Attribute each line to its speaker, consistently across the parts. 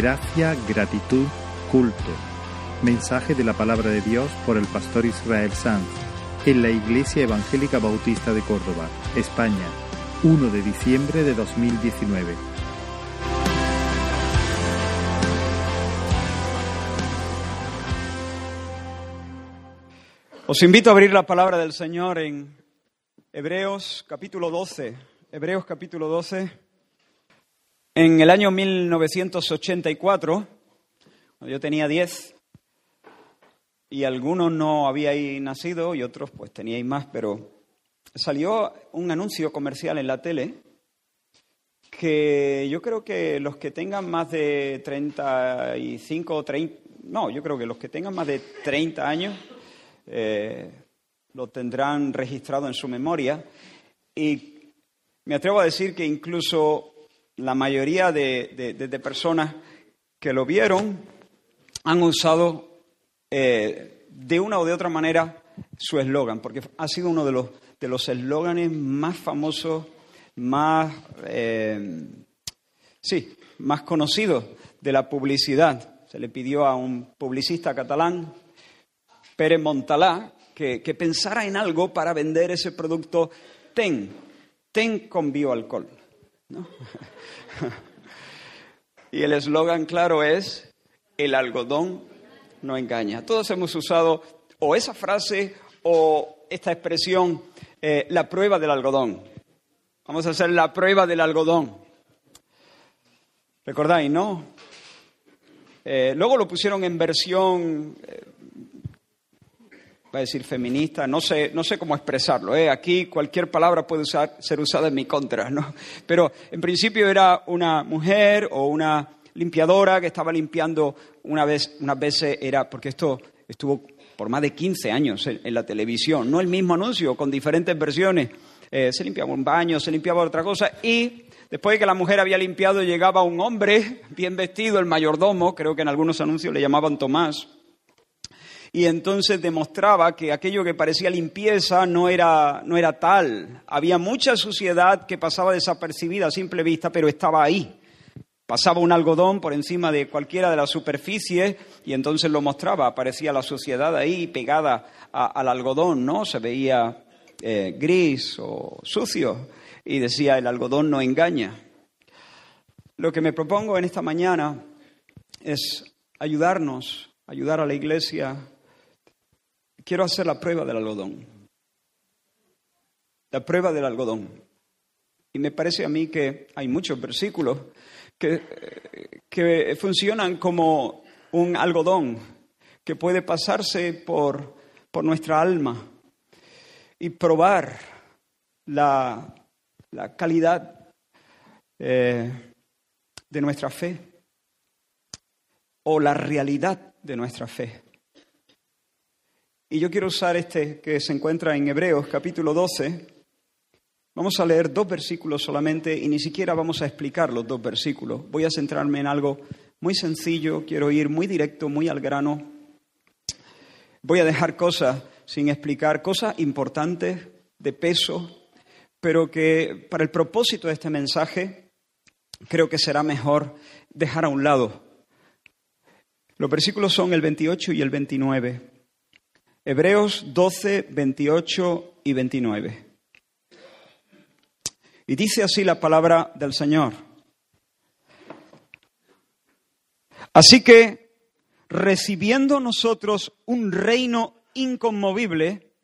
Speaker 1: Gracia, gratitud, culto. Mensaje de la palabra de Dios por el pastor Israel Sanz en la Iglesia Evangélica Bautista de Córdoba, España, 1 de diciembre de 2019.
Speaker 2: Os invito a abrir la palabra del Señor en Hebreos capítulo 12. Hebreos capítulo 12. En el año 1984, cuando yo tenía 10, y algunos no habíais nacido y otros pues teníais más, pero salió un anuncio comercial en la tele que yo creo que los que tengan más de 35 o 30, no, yo creo que los que tengan más de 30 años eh, lo tendrán registrado en su memoria. Y me atrevo a decir que incluso la mayoría de, personas que lo vieron han usado eh, de una o de otra manera su eslogan, porque ha sido uno de los de los eslóganes más famosos, más, eh, sí, más conocidos de la publicidad. Se le pidió a un publicista catalán, Pérez Montalá, que, pensara en algo para vender ese producto TEN, TEN con bioalcohol. y el eslogan claro es, el algodón no engaña. Todos hemos usado o esa frase o esta expresión, eh, la prueba del algodón. Vamos a hacer la prueba del algodón. ¿Recordáis, no? Eh, luego lo pusieron en versión eh, va a decir feminista, no sé, no sé cómo expresarlo. ¿eh? Aquí cualquier palabra puede ser usada en mi contra, ¿no? Pero en principio era una mujer o una limpiadora que estaba limpiando una vez, unas veces era, porque esto estuvo por más de 15 años en, la televisión, no el mismo anuncio, con diferentes versiones. Eh, se limpiaba un baño, se limpiaba otra cosa y después de que la mujer había limpiado llegaba un hombre bien vestido, el mayordomo, creo que en algunos anuncios le llamaban Tomás, y entonces demostraba que aquello que parecía limpieza no era, no era tal. Había mucha suciedad que pasaba desapercibida a simple vista, pero estaba ahí. Pasaba un algodón por encima de cualquiera de las superficies y entonces lo mostraba. Aparecía la suciedad ahí pegada al algodón, ¿no? Se veía eh, gris o sucio y decía el algodón no engaña. Lo que me propongo en esta mañana es ayudarnos, ayudar a la iglesia quiero hacer la prueba del algodón. La prueba del algodón. Y me parece a mí que hay muchos versículos que, que funcionan como un algodón que puede pasarse por, por nuestra alma y probar la, la calidad eh, de nuestra fe o la realidad de nuestra fe. Y yo quiero usar este que se encuentra en Hebreos capítulo 12. Vamos a leer dos versículos solamente y ni siquiera vamos a explicar los dos versículos. Voy a centrarme en algo muy sencillo, quiero ir muy directo, muy al grano. Voy a dejar cosas sin explicar, cosas importantes, de peso, pero que para el propósito de este mensaje creo que será mejor dejar a un lado. Los versículos son el 28 y el 29. Hebreos 12, 28 y 29. Y dice así la palabra del Señor. Así que, recibiendo nosotros un reino inconmovible,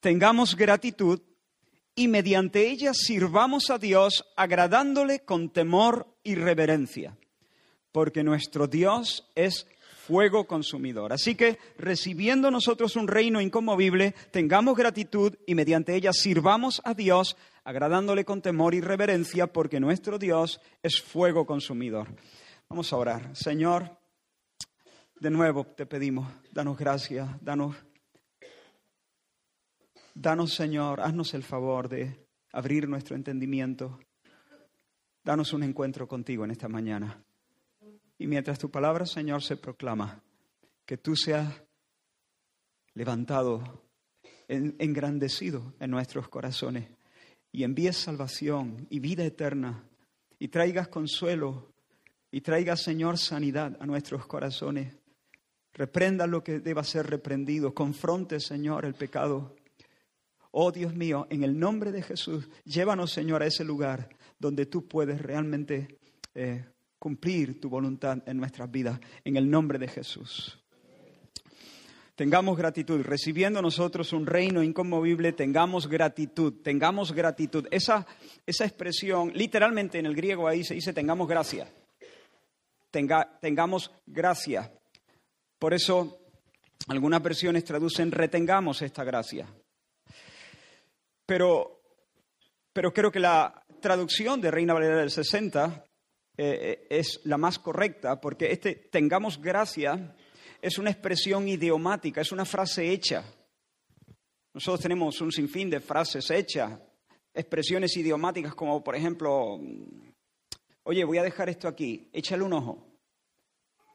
Speaker 2: tengamos gratitud y mediante ella sirvamos a Dios agradándole con temor y reverencia, porque nuestro Dios es fuego consumidor. Así que, recibiendo nosotros un reino inconmovible, tengamos gratitud y mediante ella sirvamos a Dios, agradándole con temor y reverencia, porque nuestro Dios es fuego consumidor. Vamos a orar. Señor, de nuevo te pedimos, danos gracia, danos, danos Señor, haznos el favor de abrir nuestro entendimiento. Danos un encuentro contigo en esta mañana. Y mientras tu palabra, Señor, se proclama, que tú seas levantado, engrandecido en nuestros corazones y envíes salvación y vida eterna y traigas consuelo y traiga, Señor, sanidad a nuestros corazones. Reprenda lo que deba ser reprendido. Confronte, Señor, el pecado. Oh Dios mío, en el nombre de Jesús, llévanos, Señor, a ese lugar donde tú puedes realmente eh, cumplir tu voluntad en nuestras vidas. En el nombre de Jesús. Tengamos gratitud. Recibiendo nosotros un reino inconmovible, tengamos gratitud. Tengamos gratitud. Esa, esa expresión, literalmente en el griego ahí se dice tengamos gracia tengamos gracia. Por eso algunas versiones traducen retengamos esta gracia. Pero, pero creo que la traducción de Reina Valera del 60 eh, es la más correcta, porque este tengamos gracia es una expresión idiomática, es una frase hecha. Nosotros tenemos un sinfín de frases hechas, expresiones idiomáticas como, por ejemplo, oye, voy a dejar esto aquí, échale un ojo.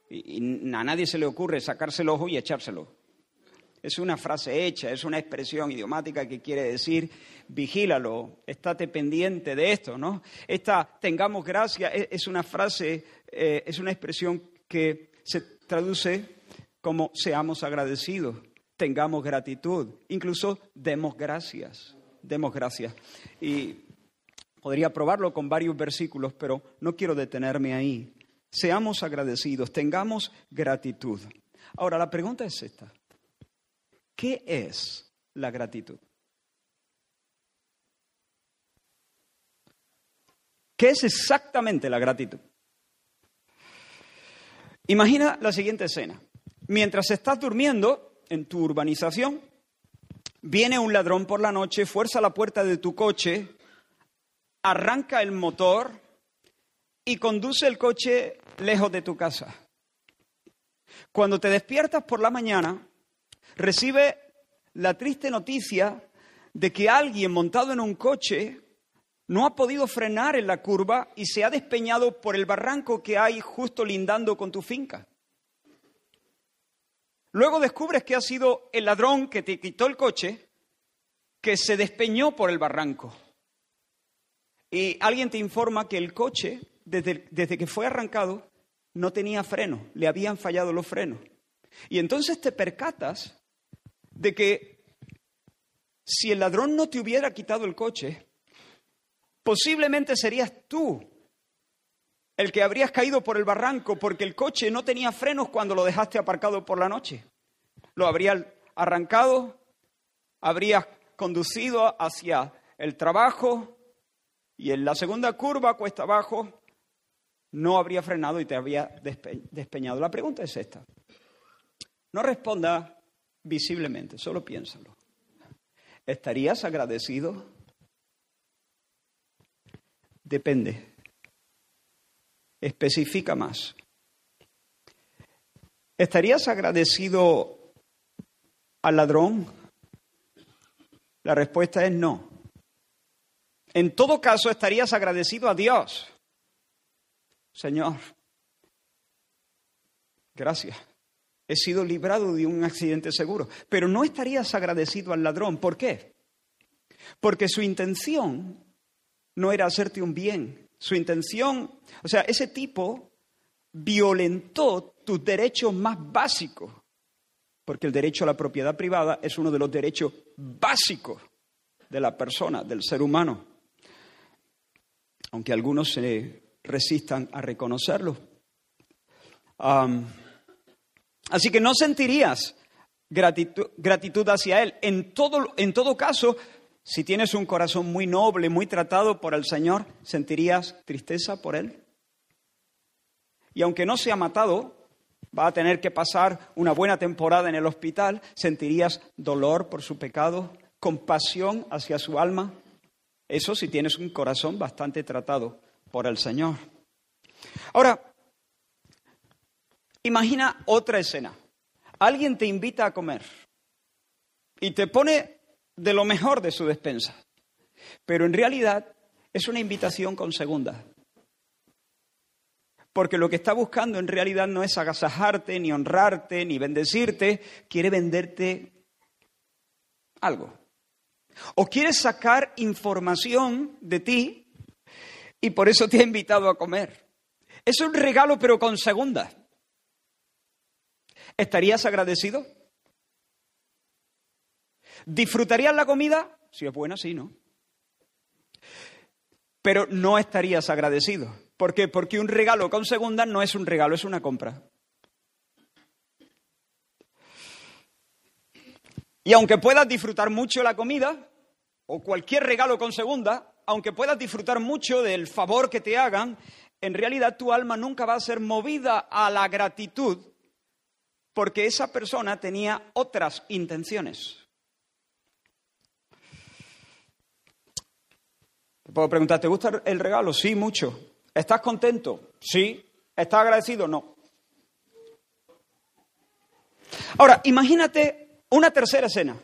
Speaker 2: Y, a nadie se le ocurre sacarse el ojo y echárselo. Es una frase hecha, es una expresión idiomática que quiere decir vigílalo, estate pendiente de esto, ¿no? Esta tengamos gracia es, una frase, eh, es una expresión que se traduce como seamos agradecidos, tengamos gratitud, incluso demos gracias, demos gracias. Y Podría probarlo con varios versículos, pero no quiero detenerme ahí. Seamos agradecidos, tengamos gratitud. Ahora, la pregunta es esta. ¿Qué es la gratitud? ¿Qué es exactamente la gratitud? Imagina la siguiente escena. Mientras estás durmiendo en tu urbanización, viene un ladrón por la noche, fuerza la puerta de tu coche arranca el motor y conduce el coche lejos de tu casa. Cuando te despiertas por la mañana, recibe la triste noticia de que alguien montado en un coche no ha podido frenar en la curva y se ha despeñado por el barranco que hay justo lindando con tu finca. Luego descubres que ha sido el ladrón que te quitó el coche que se despeñó por el barranco. Y alguien te informa que el coche, desde, desde que fue arrancado, no tenía freno, le habían fallado los frenos. Y entonces te percatas de que si el ladrón no te hubiera quitado el coche, posiblemente serías tú el que habrías caído por el barranco porque el coche no tenía frenos cuando lo dejaste aparcado por la noche. Lo habrías arrancado, habrías conducido hacia el trabajo, y en la segunda curva, cuesta abajo, no habría frenado y te habría despeñado. La pregunta es esta. No responda visiblemente, solo piénsalo. ¿Estarías agradecido? Depende. Especifica más. ¿Estarías agradecido al ladrón? La respuesta es no. En todo caso, estarías agradecido a Dios. Señor, gracias. He sido librado de un accidente seguro. Pero no estarías agradecido al ladrón. ¿Por qué? Porque su intención no era hacerte un bien. Su intención, o sea, ese tipo violentó tus derechos más básicos. Porque el derecho a la propiedad privada es uno de los derechos básicos de la persona, del ser humano aunque algunos se resistan a reconocerlo. Así que no sentirías gratitud, hacia Él. En todo, en todo caso, si tienes un corazón muy noble, muy tratado por el Señor, ¿sentirías tristeza por Él? Y aunque no se ha matado, va a tener que pasar una buena temporada en el hospital, ¿sentirías dolor por su pecado, compasión hacia su alma? Eso si tienes un corazón bastante tratado por el Señor. Ahora, imagina otra escena. Alguien te invita a comer y te pone de lo mejor de su despensa, pero en realidad es una invitación con segunda. Porque lo que está buscando en realidad no es agasajarte, ni honrarte, ni bendecirte, quiere venderte algo. O quieres sacar información de ti y por eso te ha invitado a comer. Es un regalo pero con segunda. ¿Estarías agradecido? ¿Disfrutarías la comida? Si es buena, sí, ¿no? Pero no estarías agradecido. ¿Por qué? Porque un regalo con segunda no es un regalo, es una compra. Y aunque puedas disfrutar mucho la comida, o cualquier regalo con segunda, aunque puedas disfrutar mucho del favor que te hagan, en realidad tu alma nunca va a ser movida a la gratitud porque esa persona tenía otras intenciones. Te puedo preguntar, ¿te gusta el regalo? Sí, mucho. ¿Estás contento? Sí. ¿Estás agradecido? No. Ahora, imagínate una tercera escena.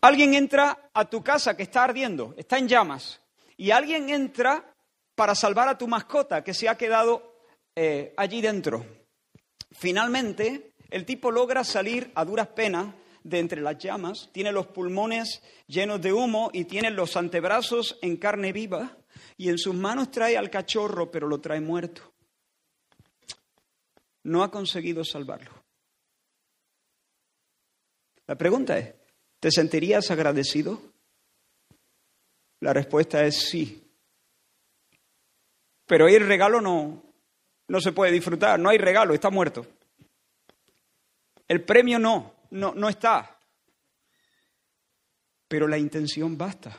Speaker 2: Alguien entra a tu casa que está ardiendo, está en llamas, y alguien entra para salvar a tu mascota que se ha quedado eh, allí dentro. Finalmente, el tipo logra salir a duras penas de entre las llamas, tiene los pulmones llenos de humo y tiene los antebrazos en carne viva y en sus manos trae al cachorro, pero lo trae muerto. No ha conseguido salvarlo. La pregunta es, ¿te sentirías agradecido? La respuesta es sí. Pero el regalo no, no se puede disfrutar, no hay regalo, está muerto. El premio no, no, no está. Pero la intención basta.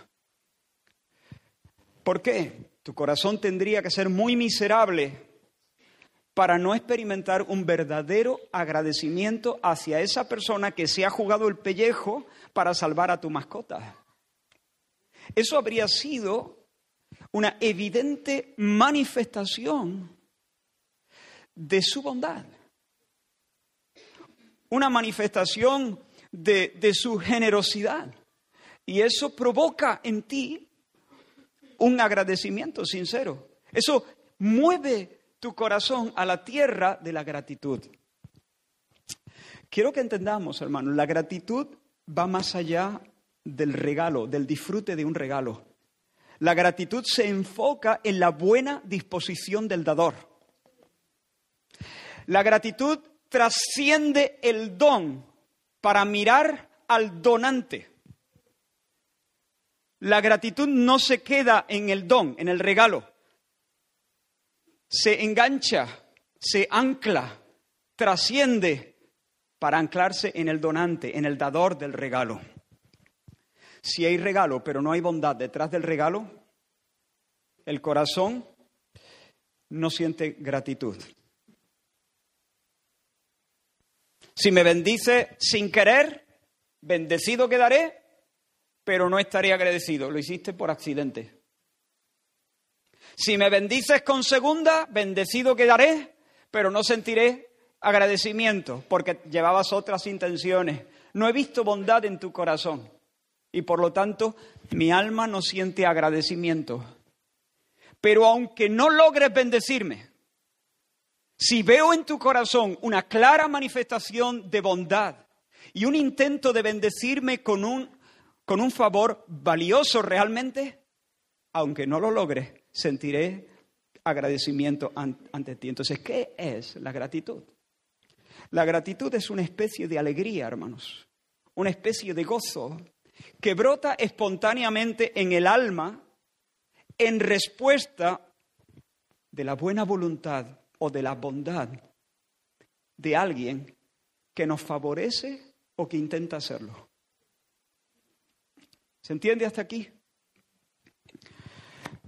Speaker 2: ¿Por qué? Tu corazón tendría que ser muy miserable para no experimentar un verdadero agradecimiento hacia esa persona que se ha jugado el pellejo para salvar a tu mascota. Eso habría sido una evidente manifestación de su bondad, una manifestación de, de, su generosidad. Y eso provoca en ti un agradecimiento sincero. Eso mueve tu corazón a la tierra de la gratitud. Quiero que entendamos, hermanos, la gratitud va más allá del regalo, del disfrute de un regalo. La gratitud se enfoca en la buena disposición del dador. La gratitud trasciende el don para mirar al donante. La gratitud no se queda en el don, en el regalo. Se engancha, se ancla, trasciende para anclarse en el donante, en el dador del regalo. Si hay regalo, pero no hay bondad detrás del regalo, el corazón no siente gratitud. Si me bendice sin querer, bendecido quedaré, pero no estaré agradecido. Lo hiciste por accidente. Si me bendices con segunda, bendecido quedaré, pero no sentiré agradecimiento porque llevabas otras intenciones. No he visto bondad en tu corazón y por lo tanto mi alma no siente agradecimiento. Pero aunque no logres bendecirme, si veo en tu corazón una clara manifestación de bondad y un intento de bendecirme con un, con un favor valioso realmente, aunque no lo logres, sentiré agradecimiento ante ti. Entonces, ¿qué es la gratitud? La gratitud es una especie de alegría, hermanos, una especie de gozo que brota espontáneamente en el alma en respuesta de la buena voluntad o de la bondad de alguien que nos favorece o que intenta hacerlo. ¿Se entiende hasta aquí?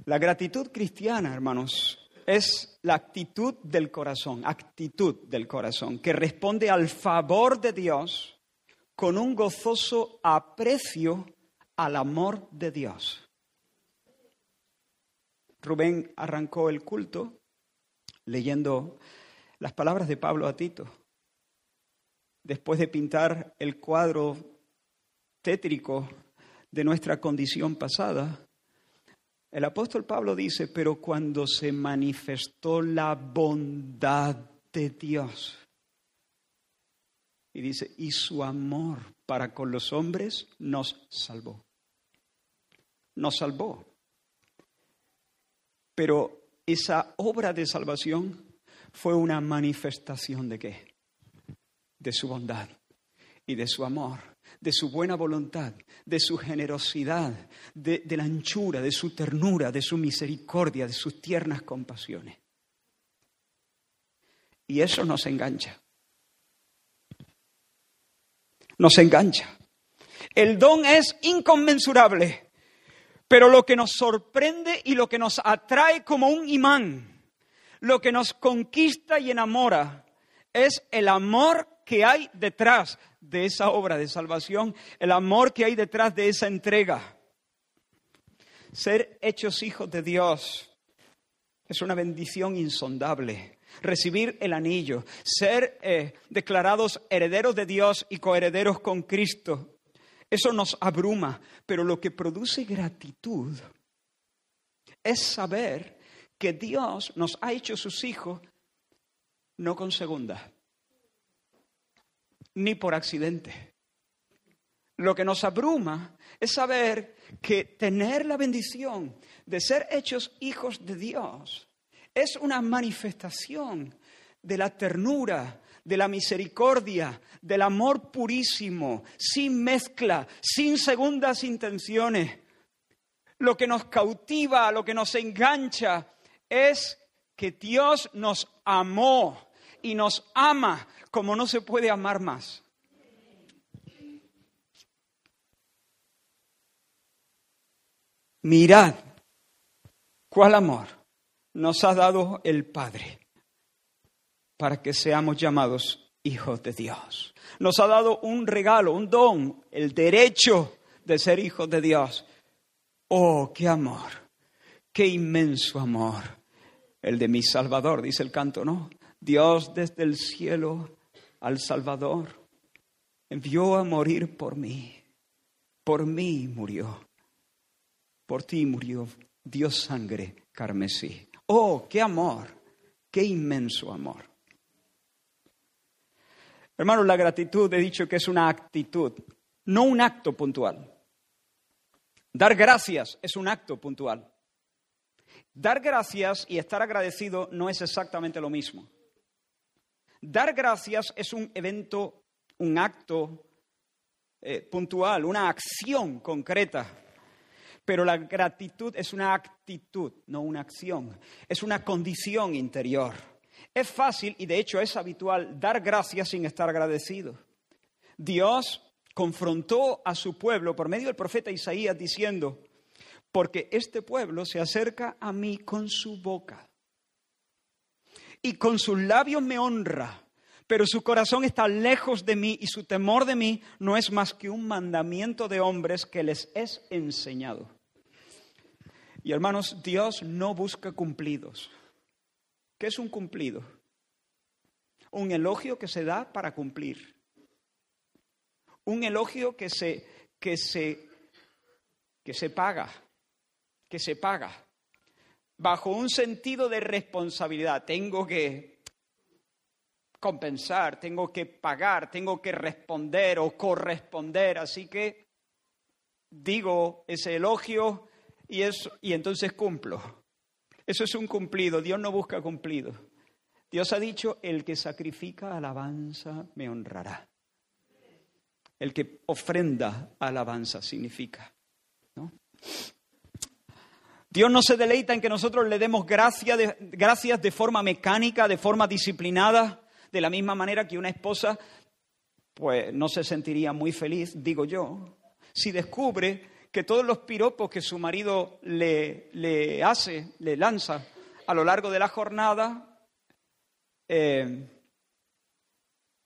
Speaker 2: La gratitud cristiana, hermanos, es la actitud del corazón, actitud del corazón, que responde al favor de Dios con un gozoso aprecio al amor de Dios. Rubén arrancó el culto leyendo las palabras de Pablo a Tito. Después de pintar el cuadro tétrico de nuestra condición pasada, el apóstol Pablo dice, pero cuando se manifestó la bondad de Dios, y dice, y su amor para con los hombres nos salvó. Nos salvó. Pero esa obra de salvación fue una manifestación de qué? De su bondad y de su amor, de su buena voluntad, de su generosidad, de, de la anchura, de su ternura, de su misericordia, de sus tiernas compasiones. Y eso nos engancha. Nos engancha. El don es inconmensurable, pero lo que nos sorprende y lo que nos atrae como un imán, lo que nos conquista y enamora, es el amor que hay detrás de esa obra de salvación, el amor que hay detrás de esa entrega. Ser hechos hijos de Dios es una bendición insondable. Recibir el anillo, ser eh, declarados herederos de Dios y coherederos con Cristo, eso nos abruma, pero lo que produce gratitud es saber que Dios nos ha hecho sus hijos no con segunda, ni por accidente. Lo que nos abruma es saber que tener la bendición de ser hechos hijos de Dios es una manifestación de la ternura, de la misericordia, del amor purísimo, sin mezcla, sin segundas intenciones. Lo que nos cautiva, lo que nos engancha es que Dios nos amó y nos ama como no se puede amar más. Mirad cuál amor nos ha dado el Padre para que seamos llamados hijos de Dios. Nos ha dado un regalo, un don, el derecho de ser hijos de Dios. Oh, qué amor, qué inmenso amor, el de mi Salvador, dice el canto, ¿no? Dios desde el cielo al Salvador envió a morir por mí, por mí murió, por ti murió, Dios sangre carmesí. Oh, qué amor, qué inmenso amor. Hermanos, la gratitud he dicho que es una actitud, no un acto puntual. Dar gracias es un acto puntual. Dar gracias y estar agradecido no es exactamente lo mismo. Dar gracias es un evento, un acto eh, puntual, una acción concreta. Pero la gratitud es una actitud, no una acción. Es una condición interior. Es fácil y de hecho es habitual dar gracias sin estar agradecido. Dios confrontó a su pueblo por medio del profeta Isaías diciendo, porque este pueblo se acerca a mí con su boca y con sus labios me honra, pero su corazón está lejos de mí y su temor de mí no es más que un mandamiento de hombres que les es enseñado. Y hermanos, Dios no busca cumplidos. ¿Qué es un cumplido? Un elogio que se da para cumplir. Un elogio que se, que se, que se paga, que se paga, bajo un sentido de responsabilidad. Tengo que compensar, tengo que pagar, tengo que responder o corresponder. Así que digo ese elogio y, eso, y entonces cumplo. Eso es un cumplido. Dios no busca cumplido. Dios ha dicho, el que sacrifica alabanza me honrará. El que ofrenda alabanza significa. Dios no se deleita en que nosotros le demos gracias de, gracias de forma mecánica, de forma disciplinada, de la misma manera que una esposa pues no se sentiría muy feliz, digo yo, si descubre que todos los piropos que su marido le, le hace, le lanza a lo largo de la jornada, eh,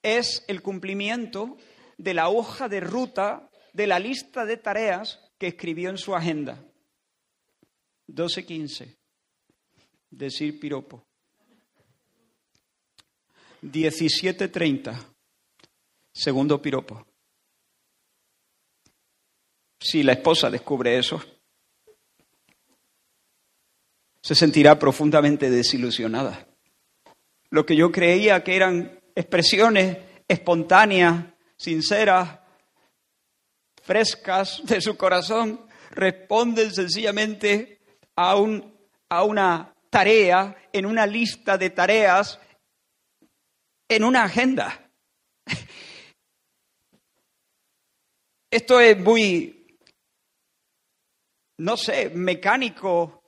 Speaker 2: es el cumplimiento de la hoja de ruta de la lista de tareas que escribió en su agenda. 12.15. Decir piropo. 17.30. Segundo piropo. Si la esposa descubre eso, se sentirá profundamente desilusionada. Lo que yo creía que eran expresiones espontáneas, sinceras, frescas de su corazón, responden sencillamente a, un, a una tarea en una lista de tareas en una agenda. Esto es muy, no sé, mecánico,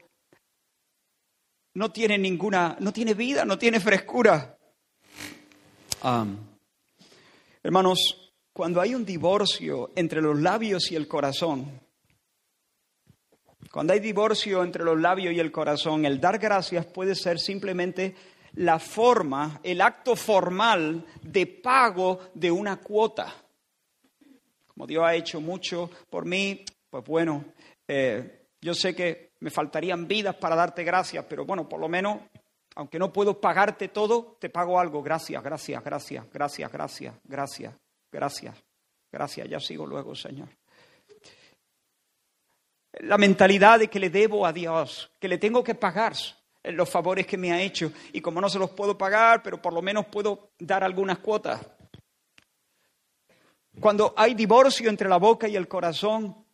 Speaker 2: no tiene ninguna, no tiene vida, no tiene frescura. hermanos, cuando hay un divorcio entre los labios y el corazón, cuando hay divorcio entre los labios y el corazón, el dar gracias puede ser simplemente la forma, el acto formal de pago de una cuota. Como Dios ha hecho mucho por mí, pues bueno, eh, yo sé que me faltarían vidas para darte gracias, pero bueno, por lo menos, aunque no puedo pagarte todo, te pago algo. Gracias, gracias, gracias, gracias, gracias, gracias, gracias, gracias. Ya sigo luego, Señor la mentalidad de que le debo a Dios, que le tengo que pagar los favores que me ha hecho. Y como no se los puedo pagar, pero por lo menos puedo dar algunas cuotas. Cuando hay divorcio entre la boca y el corazón,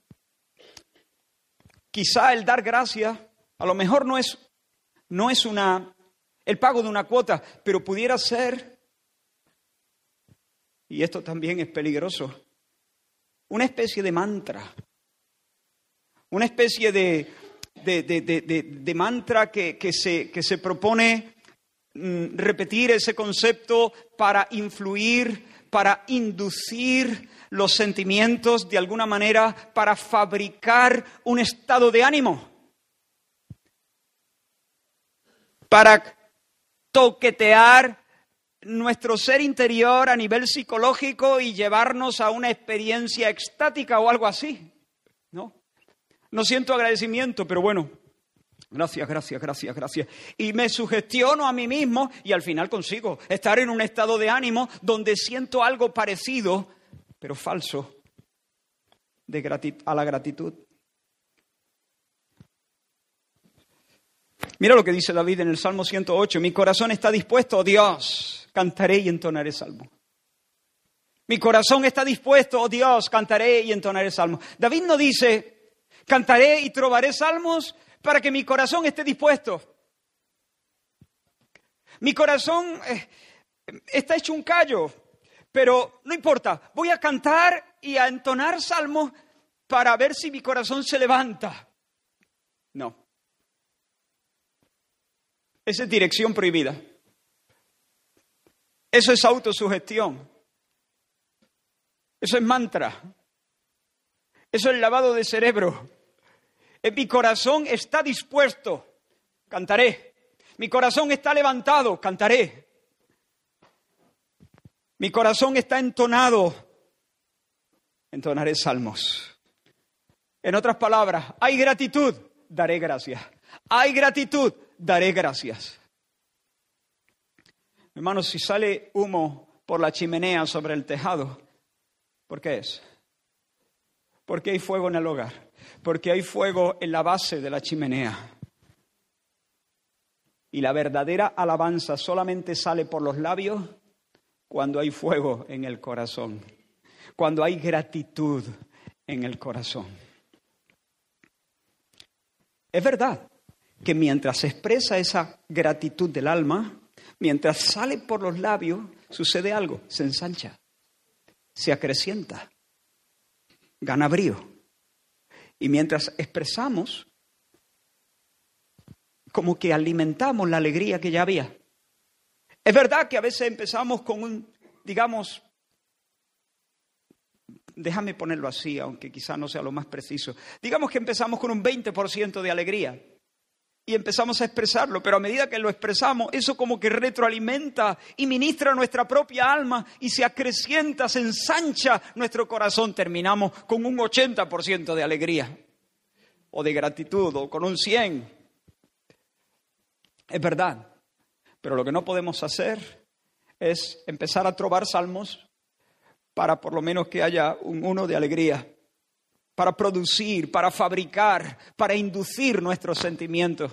Speaker 2: quizá el dar gracias, a lo mejor no es, no es una, el pago de una cuota, pero pudiera ser, y esto también es peligroso, una especie de mantra. Una especie de, de, mantra que, se, que, se, propone mm, repetir ese concepto para influir, para inducir los sentimientos de alguna manera, para fabricar un estado de ánimo, para toquetear nuestro ser interior a nivel psicológico y llevarnos a una experiencia extática o algo así. ¿No? no siento agradecimiento, pero bueno, gracias, gracias, gracias, gracias. Y me sugestiono a mí mismo y al final consigo estar en un estado de ánimo donde siento algo parecido, pero falso, de a la gratitud. Mira lo que dice David en el Salmo 108, mi corazón está dispuesto, oh Dios, cantaré y entonaré salmo. Mi corazón está dispuesto, oh Dios, cantaré y entonaré salmo. David no dice, Cantaré y trobaré salmos para que mi corazón esté dispuesto. Mi corazón eh, está hecho un callo, pero no importa, voy a cantar y a entonar salmos para ver si mi corazón se levanta. No. Esa es dirección prohibida. Eso es autosugestión. Eso es mantra. Eso es lavado de cerebro. En mi corazón está dispuesto, cantaré. Mi corazón está levantado, cantaré. Mi corazón está entonado, entonaré salmos. En otras palabras, hay gratitud, daré gracias. Hay gratitud, daré gracias. Hermanos, si sale humo por la chimenea sobre el tejado, ¿por qué es? Porque hay fuego en el hogar, porque hay fuego en la base de la chimenea. Y la verdadera alabanza solamente sale por los labios cuando hay fuego en el corazón, cuando hay gratitud en el corazón. Es verdad que mientras se expresa esa gratitud del alma, mientras sale por los labios, sucede algo, se ensancha, se acrecienta gana brío. Y mientras expresamos, como que alimentamos la alegría que ya había. Es verdad que a veces empezamos con un, digamos, déjame ponerlo así, aunque quizá no sea lo más preciso, digamos que empezamos con un 20% de alegría y empezamos a expresarlo, pero a medida que lo expresamos, eso como que retroalimenta y ministra nuestra propia alma y se acrecienta, se ensancha nuestro corazón. Terminamos con un 80% de alegría o de gratitud o con un 100. Es verdad, pero lo que no podemos hacer es empezar a trobar salmos para por lo menos que haya un uno de alegría para producir, para fabricar, para inducir nuestros sentimientos.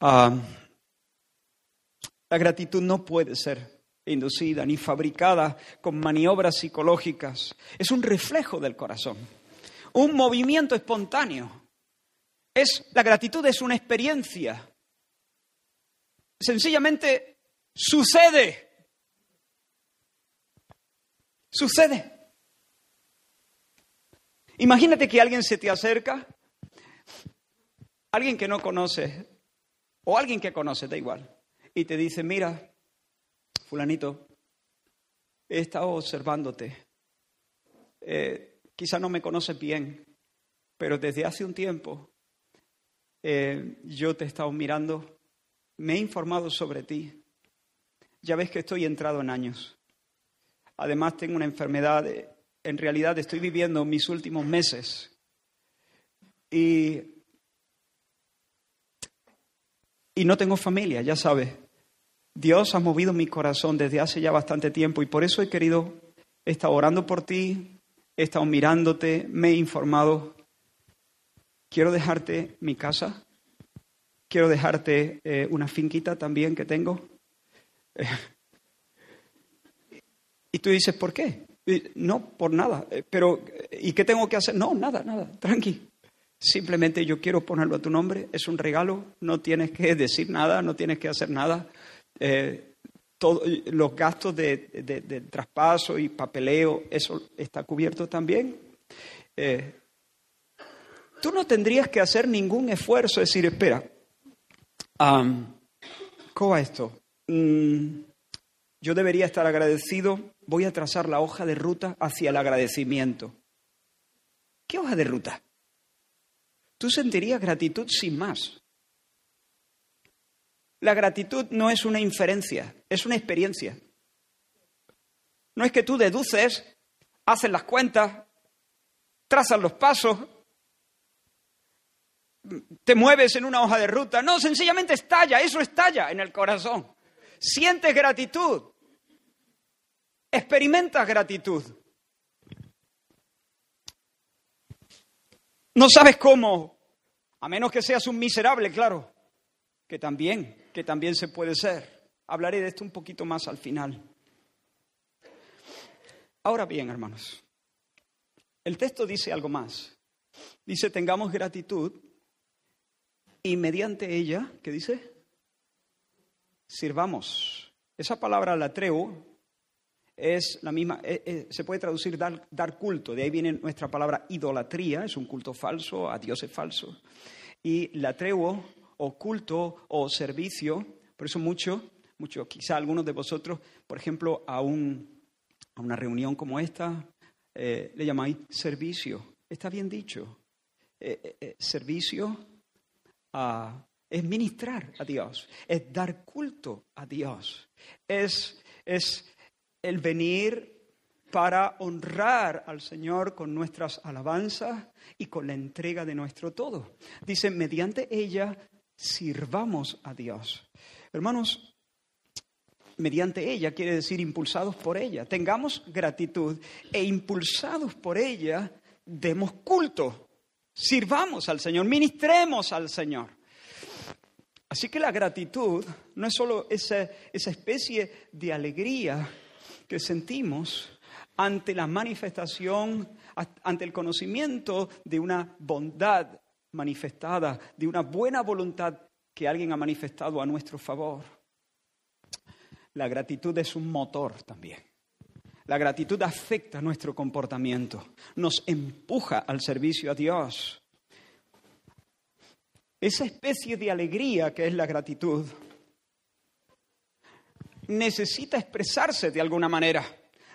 Speaker 2: Ah, la gratitud no puede ser inducida ni fabricada con maniobras psicológicas. Es un reflejo del corazón, un movimiento espontáneo. Es, la gratitud es una experiencia. Sencillamente sucede. Sucede. Imagínate que alguien se te acerca, alguien que no conoce, o alguien que conoce, da igual, y te dice, mira, fulanito, he estado observándote. Eh, quizá no me conoces bien, pero desde hace un tiempo eh, yo te he estado mirando, me he informado sobre ti. Ya ves que estoy entrado en años. Además tengo una enfermedad, en realidad estoy viviendo mis últimos meses. Y, y no tengo familia, ya sabes. Dios ha movido mi corazón desde hace ya bastante tiempo y por eso he querido, he estado orando por ti, he estado mirándote, me he informado. Quiero dejarte mi casa, quiero dejarte eh, una finquita también que tengo. y tú dices, ¿por qué? No, por nada. Eh, pero, ¿y qué tengo que hacer? No, nada, nada, tranqui. Simplemente yo quiero ponerlo a tu nombre, es un regalo, no tienes que decir nada, no tienes que hacer nada. Eh, los gastos de, traspaso y papeleo, eso está cubierto también. Eh, tú no tendrías que hacer ningún esfuerzo, es decir, espera, ¿cómo va esto? Mm, yo debería estar agradecido, voy a trazar la hoja de ruta hacia el agradecimiento. ¿Qué hoja de ruta? Tú sentirías gratitud sin más. La gratitud no es una inferencia, es una experiencia. No es que tú deduces, haces las cuentas, trazas los pasos, te mueves en una hoja de ruta. No, sencillamente estalla, eso estalla en el corazón. Sientes gratitud, experimentas gratitud. No sabes cómo, a menos que seas un miserable, claro, que también que también se puede ser. Hablaré de esto un poquito más al final. Ahora bien, hermanos, el texto dice algo más. Dice, tengamos gratitud y mediante ella, ¿qué dice? Sirvamos. Esa palabra latreo es la misma, eh, eh, se puede traducir dar, dar, culto, de ahí viene nuestra palabra idolatría, es un culto falso, a Dios es falso. Y latreo o culto o servicio. Por eso mucho, mucho, quizá algunos de vosotros, por ejemplo, a, un, a una reunión como esta, eh, le llamáis servicio. Está bien dicho. Servicio es ministrar a Dios, es dar culto a Dios, es, es el venir para honrar al Señor con nuestras alabanzas y con la entrega de nuestro todo. Dice, mediante ella sirvamos a Dios. Hermanos, mediante ella quiere decir impulsados por ella. Tengamos gratitud e impulsados por ella demos culto. Sirvamos al Señor, ministremos al Señor. Así que la gratitud no es solo esa, esa especie de alegría que sentimos ante la manifestación, ante el conocimiento de una bondad manifestada, de una buena voluntad que alguien ha manifestado a nuestro favor. La gratitud es un motor también. La gratitud afecta nuestro comportamiento, nos empuja al servicio a Dios. Esa especie de alegría que es la gratitud necesita expresarse de alguna manera,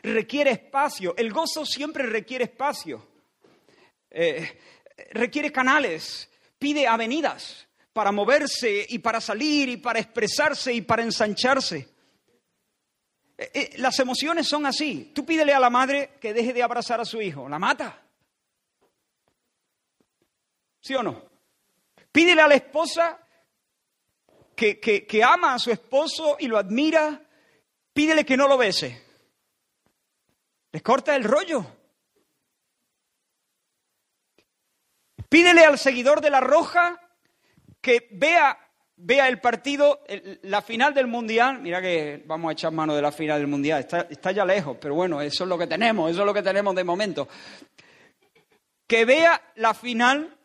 Speaker 2: requiere espacio, el gozo siempre requiere espacio. Eh, requiere canales, pide avenidas para moverse y para salir y para expresarse y para ensancharse. Eh, eh, las emociones son así. Tú pídele a la madre que deje de abrazar a su hijo, la mata. ¿Sí o no? Pídele a la esposa que, que ama a su esposo y lo admira, pídele que no lo bese. Les corta el rollo. Pídele al seguidor de la Roja que vea, vea el partido, la final del Mundial. Mira que vamos a echar mano de la final del Mundial. Está, está ya lejos, pero bueno, eso es lo que tenemos, eso es lo que tenemos de momento. Que vea la final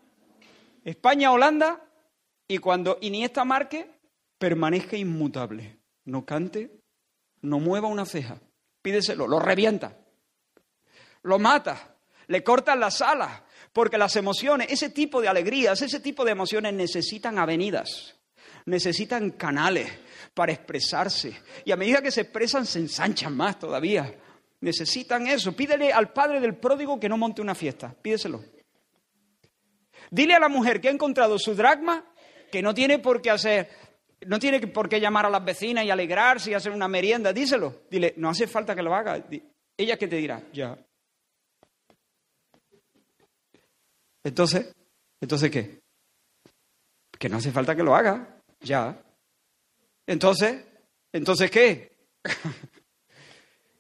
Speaker 2: España-Holanda y cuando Iniesta marque, permanezca inmutable. No cante, no mueva una ceja. Pídeselo, lo revienta, lo mata, le cortan las alas, porque las emociones, ese tipo de alegrías, ese tipo de emociones necesitan avenidas, necesitan canales para expresarse. Y a medida que se expresan, se ensanchan más todavía. Necesitan eso. Pídele al padre del pródigo que no monte una fiesta. Pídeselo. Dile a la mujer que ha encontrado su dragma que no tiene por qué hacer, no tiene por qué llamar a las vecinas y alegrarse y hacer una merienda. Díselo. Dile, no hace falta que lo haga. Ella que te dirá, ya. Entonces, ¿entonces qué? Que no hace falta que lo haga, ya. Entonces, ¿entonces qué?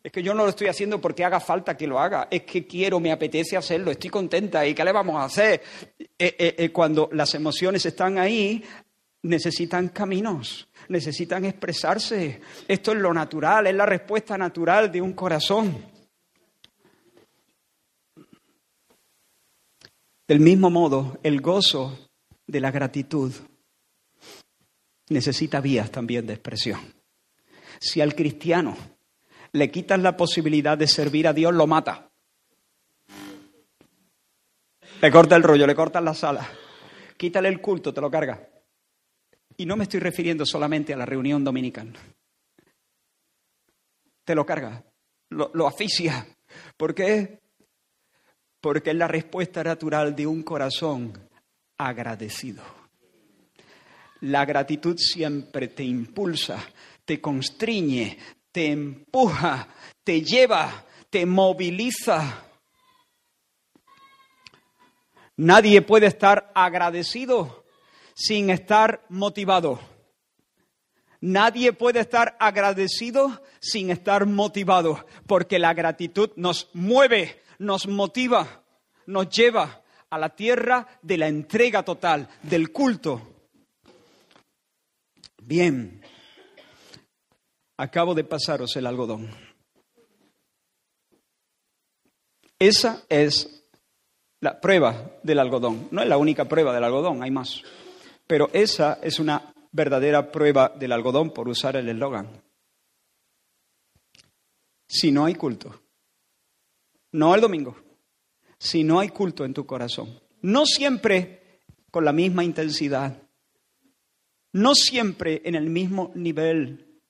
Speaker 2: Es que yo no lo estoy haciendo porque haga falta que lo haga, es que quiero, me apetece hacerlo, estoy contenta y ¿qué le vamos a hacer? Eh, eh, eh, cuando las emociones están ahí, necesitan caminos, necesitan expresarse. Esto es lo natural, es la respuesta natural de un corazón. Del mismo modo, el gozo de la gratitud necesita vías también de expresión. Si al cristiano le quitas la posibilidad de servir a Dios, lo mata. Le corta el rollo, le cortas la sala. Quítale el culto, te lo carga. Y no me estoy refiriendo solamente a la reunión dominical. Te lo carga, lo, lo asfixia. ¿Por qué? Porque es la respuesta natural de un corazón agradecido. La gratitud siempre te impulsa, te constriñe, te empuja, te lleva, te moviliza. Nadie puede estar agradecido sin estar motivado. Nadie puede estar agradecido sin estar motivado, porque la gratitud nos mueve, nos motiva, nos lleva a la tierra de la entrega total, del culto. Bien, acabo de pasaros el algodón. Esa es la prueba del algodón. No es la única prueba del algodón, hay más. Pero esa es una verdadera prueba del algodón, por usar el eslogan. Si no hay culto, no el domingo, si no hay culto en tu corazón, no siempre con la misma intensidad, no siempre en el mismo nivel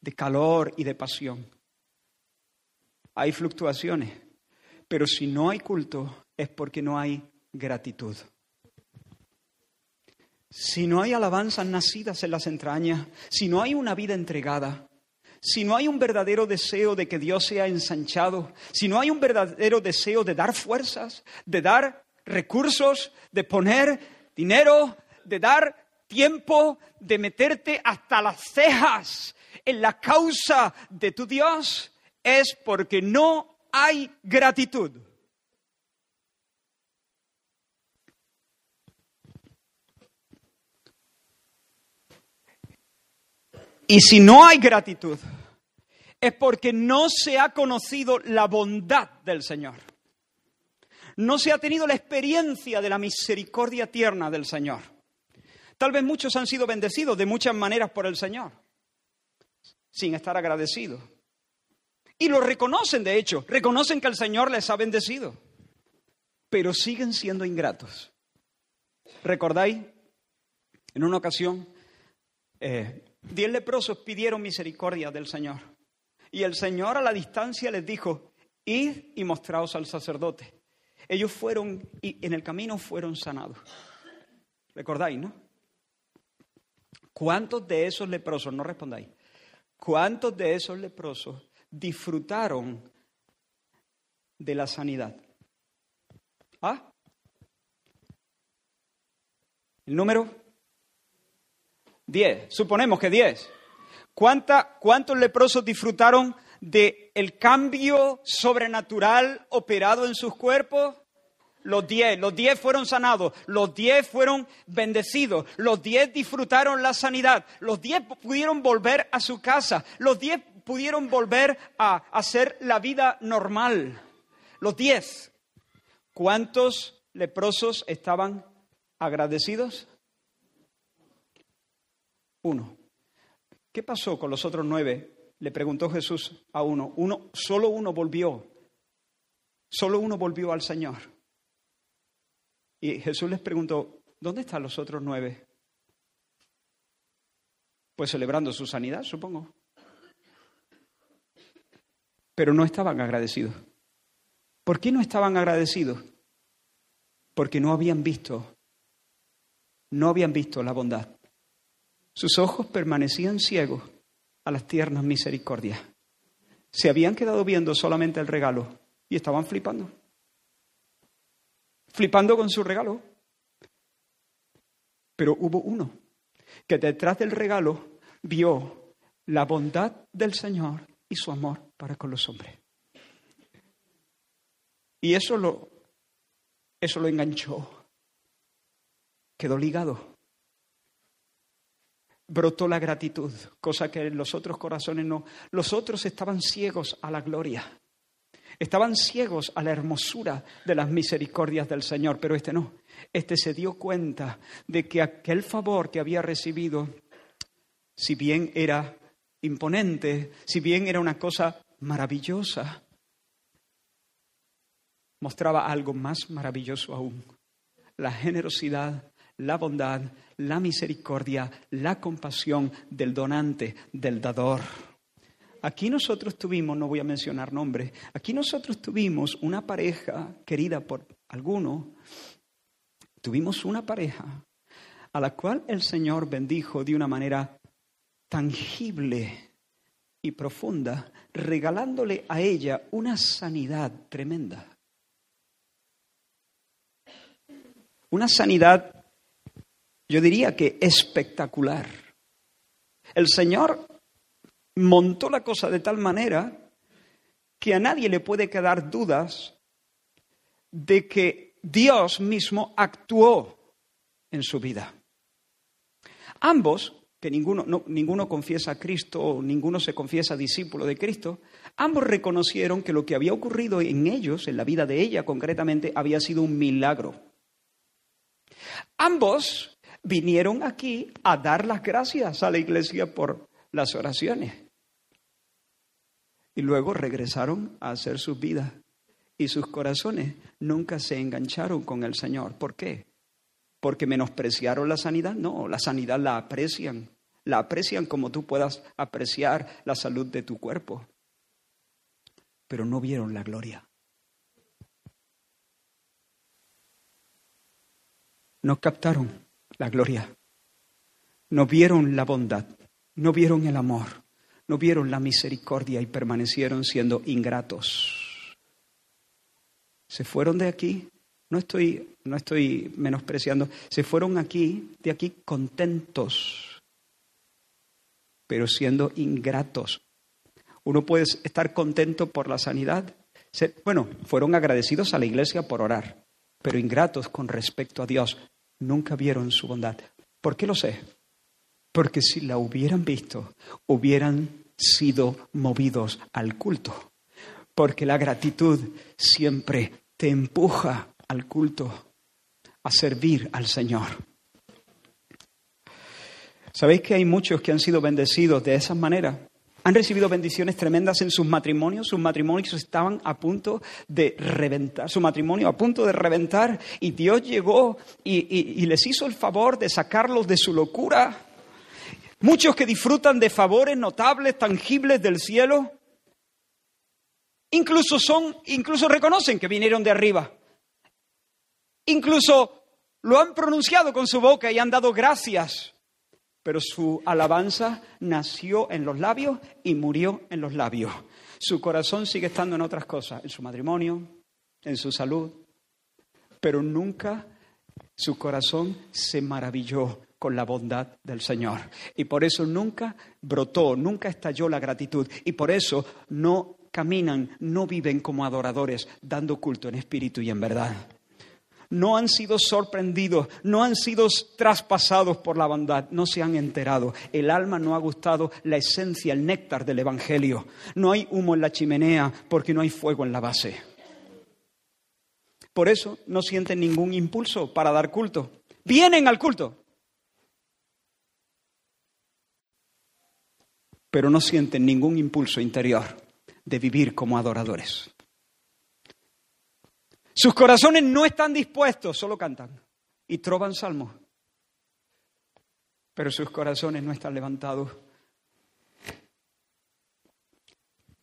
Speaker 2: de calor y de pasión. Hay fluctuaciones, pero si no hay culto es porque no hay gratitud. Si no hay alabanzas nacidas en las entrañas, si no hay una vida entregada, si no hay un verdadero deseo de que Dios sea ensanchado, si no hay un verdadero deseo de dar fuerzas, de dar recursos, de poner dinero, de dar tiempo, de meterte hasta las cejas en la causa de tu Dios es porque no hay gratitud. Y si no hay gratitud, es porque no se ha conocido la bondad del Señor. No se ha tenido la experiencia de la misericordia tierna del Señor. Tal vez muchos han sido bendecidos de muchas maneras por el Señor sin estar agradecidos. Y lo reconocen, de hecho, reconocen que el Señor les ha bendecido, pero siguen siendo ingratos. ¿Recordáis? En una ocasión, eh, diez leprosos pidieron misericordia del Señor. Y el Señor a la distancia les dijo, id y mostraos al sacerdote. Ellos fueron y en el camino fueron sanados. ¿Recordáis, no? ¿Cuántos de esos leprosos, no respondáis, ¿Cuántos de esos leprosos disfrutaron de la sanidad? ¿Ah? ¿El número? Diez. Suponemos que diez. ¿Cuántos leprosos disfrutaron del cambio sobrenatural operado en sus cuerpos? Los diez, los diez fueron sanados, los diez fueron bendecidos, los diez disfrutaron la sanidad, los diez pudieron volver a su casa, los diez pudieron volver a hacer la vida normal. Los diez. ¿Cuántos leprosos estaban agradecidos? Uno. ¿Qué pasó con los otros nueve? Le preguntó Jesús a uno. Uno, solo uno volvió. Solo uno volvió al Señor. Y Jesús les preguntó, ¿dónde están los otros nueve? Pues celebrando su sanidad, supongo. Pero no estaban agradecidos. ¿Por qué no estaban agradecidos? Porque no habían visto, no habían visto la bondad. Sus ojos permanecían ciegos a las tiernas misericordias. Se habían quedado viendo solamente el regalo y estaban flipando. Flipando con su regalo. Pero hubo uno que detrás del regalo vio la bondad del Señor y su amor para con los hombres. Y eso lo, eso lo enganchó. Quedó ligado. Brotó la gratitud, cosa que en los otros corazones no. Los otros estaban ciegos a la gloria. Estaban ciegos a la hermosura de las misericordias del Señor, pero este no. Este se dio cuenta de que aquel favor que había recibido, si bien era imponente, si bien era una cosa maravillosa, mostraba algo más maravilloso aún, la generosidad, la bondad, la misericordia, la compasión del donante, del dador. Aquí nosotros tuvimos, no voy a mencionar nombres, aquí nosotros tuvimos una pareja querida por alguno, tuvimos una pareja a la cual el Señor bendijo de una manera tangible y profunda, regalándole a ella una sanidad tremenda. Una sanidad, yo diría que espectacular. El Señor montó la cosa de tal manera que a nadie le puede quedar dudas de que Dios mismo actuó en su vida. Ambos que ninguno, ninguno confiesa a Cristo, ninguno se confiesa discípulo de Cristo, ambos reconocieron que lo que había ocurrido en ellos, en la vida de ella concretamente, había sido un milagro. Ambos vinieron aquí a dar las gracias a la iglesia por las oraciones. Y luego regresaron a hacer sus vidas. Y sus corazones nunca se engancharon con el Señor. ¿Por qué? ¿Porque menospreciaron la sanidad? No, la sanidad la aprecian la aprecian como tú puedas apreciar la salud de tu cuerpo, pero no vieron la gloria. No captaron la gloria, no vieron la bondad, no vieron el amor, no vieron la misericordia y permanecieron siendo ingratos. Se fueron de aquí, no estoy, no estoy menospreciando, se fueron aquí, de aquí contentos pero siendo ingratos. Uno puede estar contento por la sanidad. Bueno, fueron agradecidos a la iglesia por orar, pero ingratos con respecto a Dios. Nunca vieron su bondad. ¿Por qué lo sé? Porque si la hubieran visto, hubieran sido movidos al culto. Porque la gratitud siempre te empuja al culto, a servir al Señor. ¿Sabéis que hay muchos que han sido bendecidos de esa manera? Han recibido bendiciones tremendas en sus matrimonios, sus matrimonios estaban a punto de reventar, su matrimonio a punto de reventar y Dios llegó y, les hizo el favor de sacarlos de su locura. Muchos que disfrutan de favores notables, tangibles del cielo, incluso son, incluso reconocen que vinieron de arriba. Incluso lo han pronunciado con su boca y han dado gracias pero su alabanza nació en los labios y murió en los labios. Su corazón sigue estando en otras cosas, en su matrimonio, en su salud, pero nunca su corazón se maravilló con la bondad del Señor. Y por eso nunca brotó, nunca estalló la gratitud. Y por eso no caminan, no viven como adoradores, dando culto en espíritu y en verdad no han sido sorprendidos, no han sido traspasados por la bondad, no se han enterado. El alma no ha gustado la esencia, el néctar del Evangelio. No hay humo en la chimenea porque no hay fuego en la base. Por eso no sienten ningún impulso para dar culto, Vienen al culto. Pero no sienten ningún impulso interior de vivir como adoradores. Sus corazones no están dispuestos, solo cantan y troban salmos. Pero sus corazones no están levantados.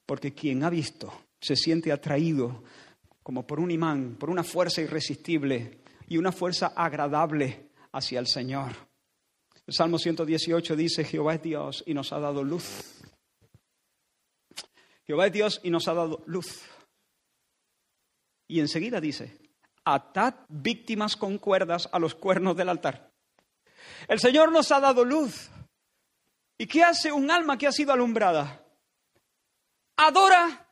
Speaker 2: Porque quien ha visto se siente atraído como por un imán, por una fuerza irresistible y una fuerza agradable hacia el Señor. El Salmo 118 dice, Jehová es Dios y nos ha dado luz. Jehová es Dios y nos ha dado luz. Y enseguida dice, atad víctimas con cuerdas a los cuernos del altar. El Señor nos ha dado luz. ¿Y qué hace un alma que ha sido alumbrada? Adora.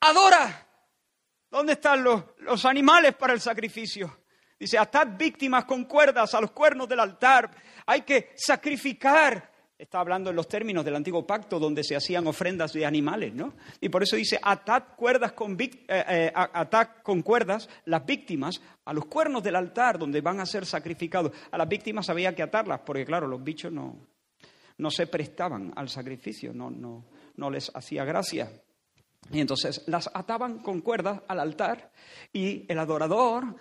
Speaker 2: Adora. ¿Dónde están los, los animales para el sacrificio? Dice, atad víctimas con cuerdas a los cuernos del altar. Hay que sacrificar Está hablando en los términos del antiguo pacto donde se hacían ofrendas de animales, ¿no? Y por eso dice, atad cuerdas con, eh, eh, con cuerdas las víctimas a los cuernos del altar donde van a ser sacrificados. A las víctimas había que atarlas porque, claro, los bichos no, no se prestaban al sacrificio, no, no, no les hacía gracia. Y entonces las ataban con cuerdas al altar y el adorador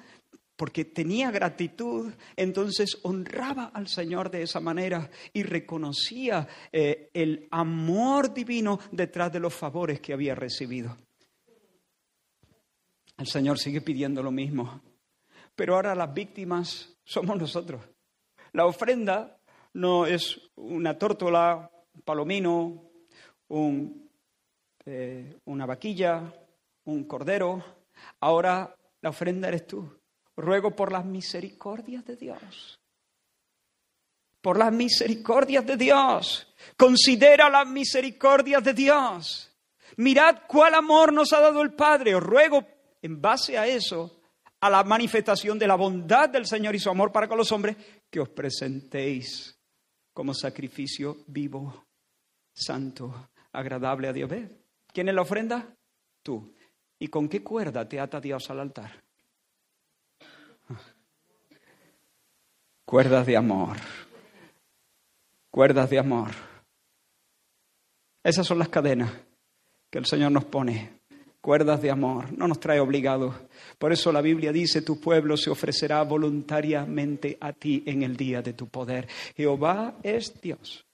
Speaker 2: porque tenía gratitud, entonces honraba al Señor de esa manera y reconocía eh, el amor divino detrás de los favores que había recibido. El Señor sigue pidiendo lo mismo, pero ahora las víctimas somos nosotros. La ofrenda no es una tórtola, un palomino, eh, una vaquilla, un cordero. Ahora la ofrenda eres tú ruego por las misericordias de Dios. Por las misericordias de Dios. Considera las misericordias de Dios. Mirad cuál amor nos ha dado el Padre. Os ruego, en base a eso, a la manifestación de la bondad del Señor y su amor para con los hombres, que os presentéis como sacrificio vivo, santo, agradable a Dios. ¿Quién es la ofrenda? Tú. ¿Y con qué cuerda te ata Dios al altar? Cuerdas de amor. Cuerdas de amor. Esas son las cadenas que el Señor nos pone. Cuerdas de amor. No nos trae obligados. Por eso la Biblia dice, tu pueblo se ofrecerá voluntariamente a ti en el día de tu poder. Jehová es Dios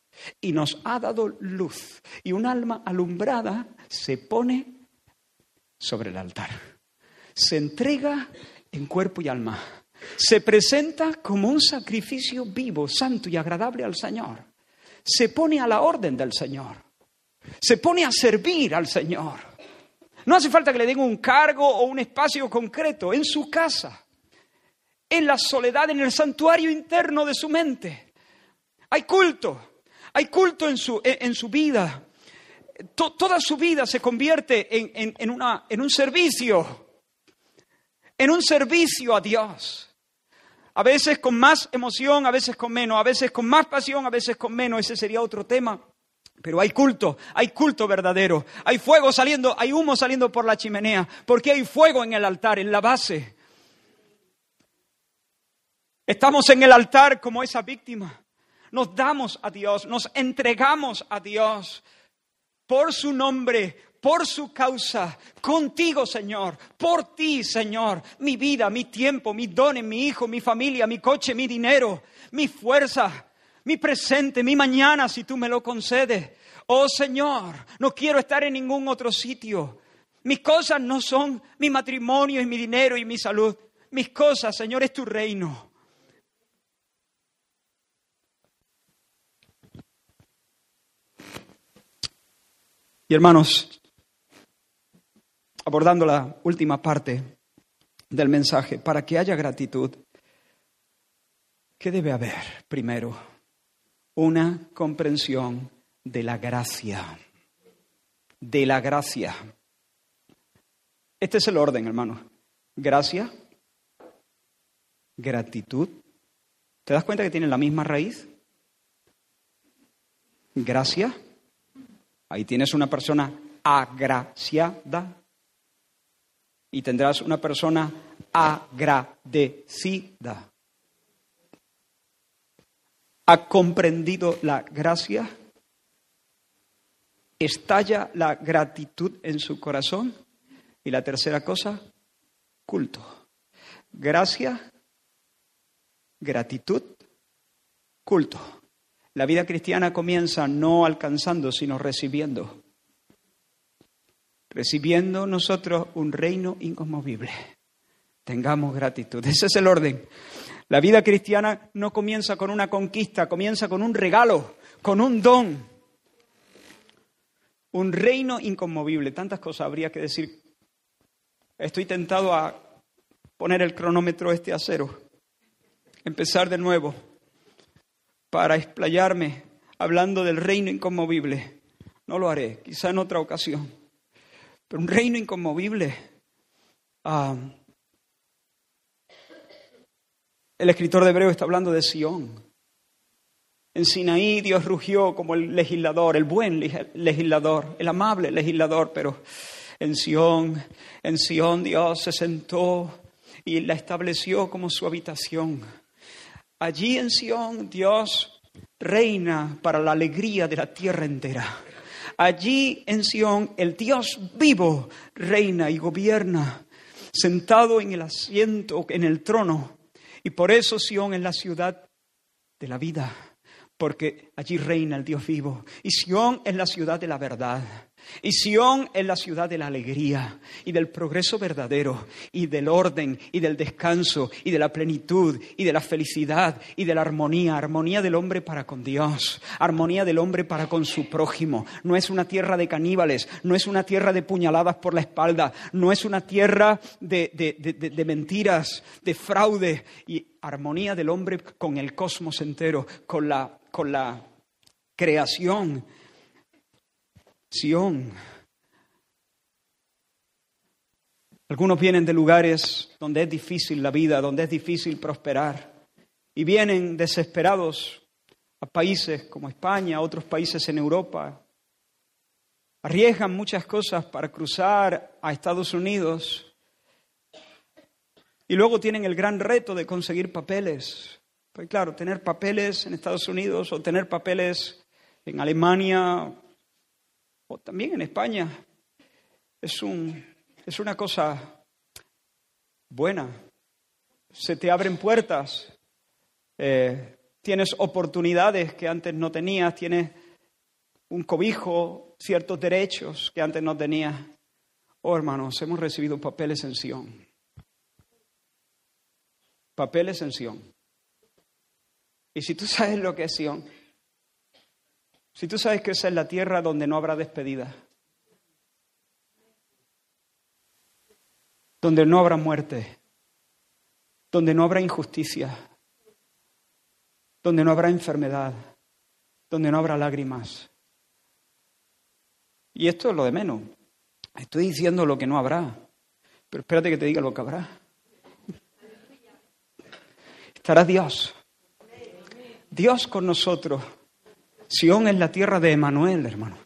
Speaker 2: y nos ha dado luz. Y un alma alumbrada se pone sobre el altar. Se entrega en cuerpo y alma se presenta como un sacrificio vivo, santo y agradable al Señor. Se pone a la orden del Señor. Se pone a servir al Señor. No hace falta que le den un cargo o un espacio concreto en su casa, en la soledad, en el santuario interno de su mente. Hay culto, hay culto en su, en, su vida. toda su vida se convierte en, en un servicio, en un servicio a Dios. A veces con más emoción, a veces con menos, a veces con más pasión, a veces con menos. Ese sería otro tema. Pero hay culto, hay culto verdadero. Hay fuego saliendo, hay humo saliendo por la chimenea. Porque hay fuego en el altar, en la base. Estamos en el altar como esa víctima. Nos damos a Dios, nos entregamos a Dios por su nombre, por su causa, contigo, Señor, por ti, Señor, mi vida, mi tiempo, mi dones, mi hijo, mi familia, mi coche, mi dinero, mi fuerza, mi presente, mi mañana, si tú me lo concedes. Oh Señor, no quiero estar en ningún otro sitio. Mis cosas no son mi matrimonio y mi dinero y mi salud. Mis cosas, Señor, es tu reino. Y hermanos, abordando la última parte del mensaje, para que haya gratitud, ¿qué debe haber? Primero, una comprensión de la gracia, de la gracia. Este es el orden, hermano. Gracia, gratitud. ¿Te das cuenta que tienen la misma raíz? Gracia. Ahí tienes una persona agraciada y tendrás una persona agradecida. ¿Ha comprendido la gracia? ¿Estalla la gratitud en su corazón? Y la tercera cosa, culto. Gracia, gratitud, culto. La vida cristiana comienza no alcanzando, sino recibiendo. Recibiendo nosotros un reino inconmovible. Tengamos gratitud. Ese es el orden. La vida cristiana no comienza con una conquista, comienza con un regalo, con un don. Un reino inconmovible. Tantas cosas habría que decir. Estoy tentado a poner el cronómetro este a cero. Empezar de nuevo para explayarme hablando del reino inconmovible. No lo haré, quizá en otra ocasión. Pero un reino inconmovible. Ah, el escritor de Hebreo está hablando de Sión. En Sinaí Dios rugió como el legislador, el buen legislador, el amable legislador, pero en Sión, en Sión Dios se sentó y la estableció como su habitación. Allí en Sión Dios reina para la alegría de la tierra entera. Allí en Sión el Dios vivo reina y gobierna, sentado en el asiento, en el trono. Y por eso Sión es la ciudad de la vida, porque allí reina el Dios vivo. Y Sión es la ciudad de la verdad. Y Sión es la ciudad de la alegría y del progreso verdadero y del orden y del descanso y de la plenitud y de la felicidad y de la armonía, armonía del hombre para con Dios, armonía del hombre para con su prójimo. No es una tierra de caníbales, no es una tierra de puñaladas por la espalda, no es una tierra de, de mentiras, de fraude y armonía del hombre con el cosmos entero, con la, con la creación Algunos vienen de lugares donde es difícil la vida, donde es difícil prosperar, y vienen desesperados a países como España, a otros países en Europa. Arriesgan muchas cosas para cruzar a Estados Unidos y luego tienen el gran reto de conseguir papeles. Pues claro, tener papeles en Estados Unidos o tener papeles en Alemania también en España, es, un, es una cosa buena. Se te abren puertas, eh, tienes oportunidades que antes no tenías, tienes un cobijo, ciertos derechos que antes no tenías. Oh, hermanos, hemos recibido papeles en Sion. Papeles en Sion. Y si tú sabes lo que es Sion, si tú sabes que esa es la tierra donde no habrá despedida, donde no habrá muerte, donde no habrá injusticia, donde no habrá enfermedad, donde no habrá lágrimas. Y esto es lo de menos. Estoy diciendo lo que no habrá, pero espérate que te diga lo que habrá. Estará Dios. Dios con nosotros Sión es la tierra de Emanuel, hermano.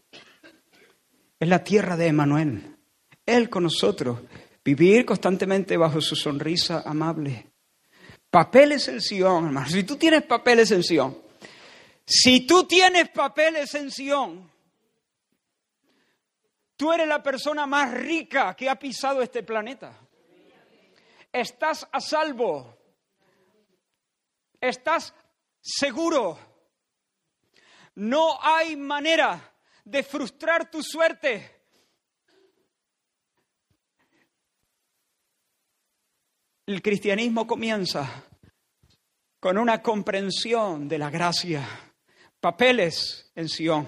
Speaker 2: Es la tierra de Emanuel. Él con nosotros. Vivir constantemente bajo su sonrisa amable. Papeles en Sión, hermano. Si tú tienes papeles en Sión, si tú tienes papeles en Sión, tú eres la persona más rica que ha pisado este planeta. Estás a salvo. Estás seguro. No hay manera de frustrar tu suerte. El cristianismo comienza con una comprensión de la gracia, papeles en Sion.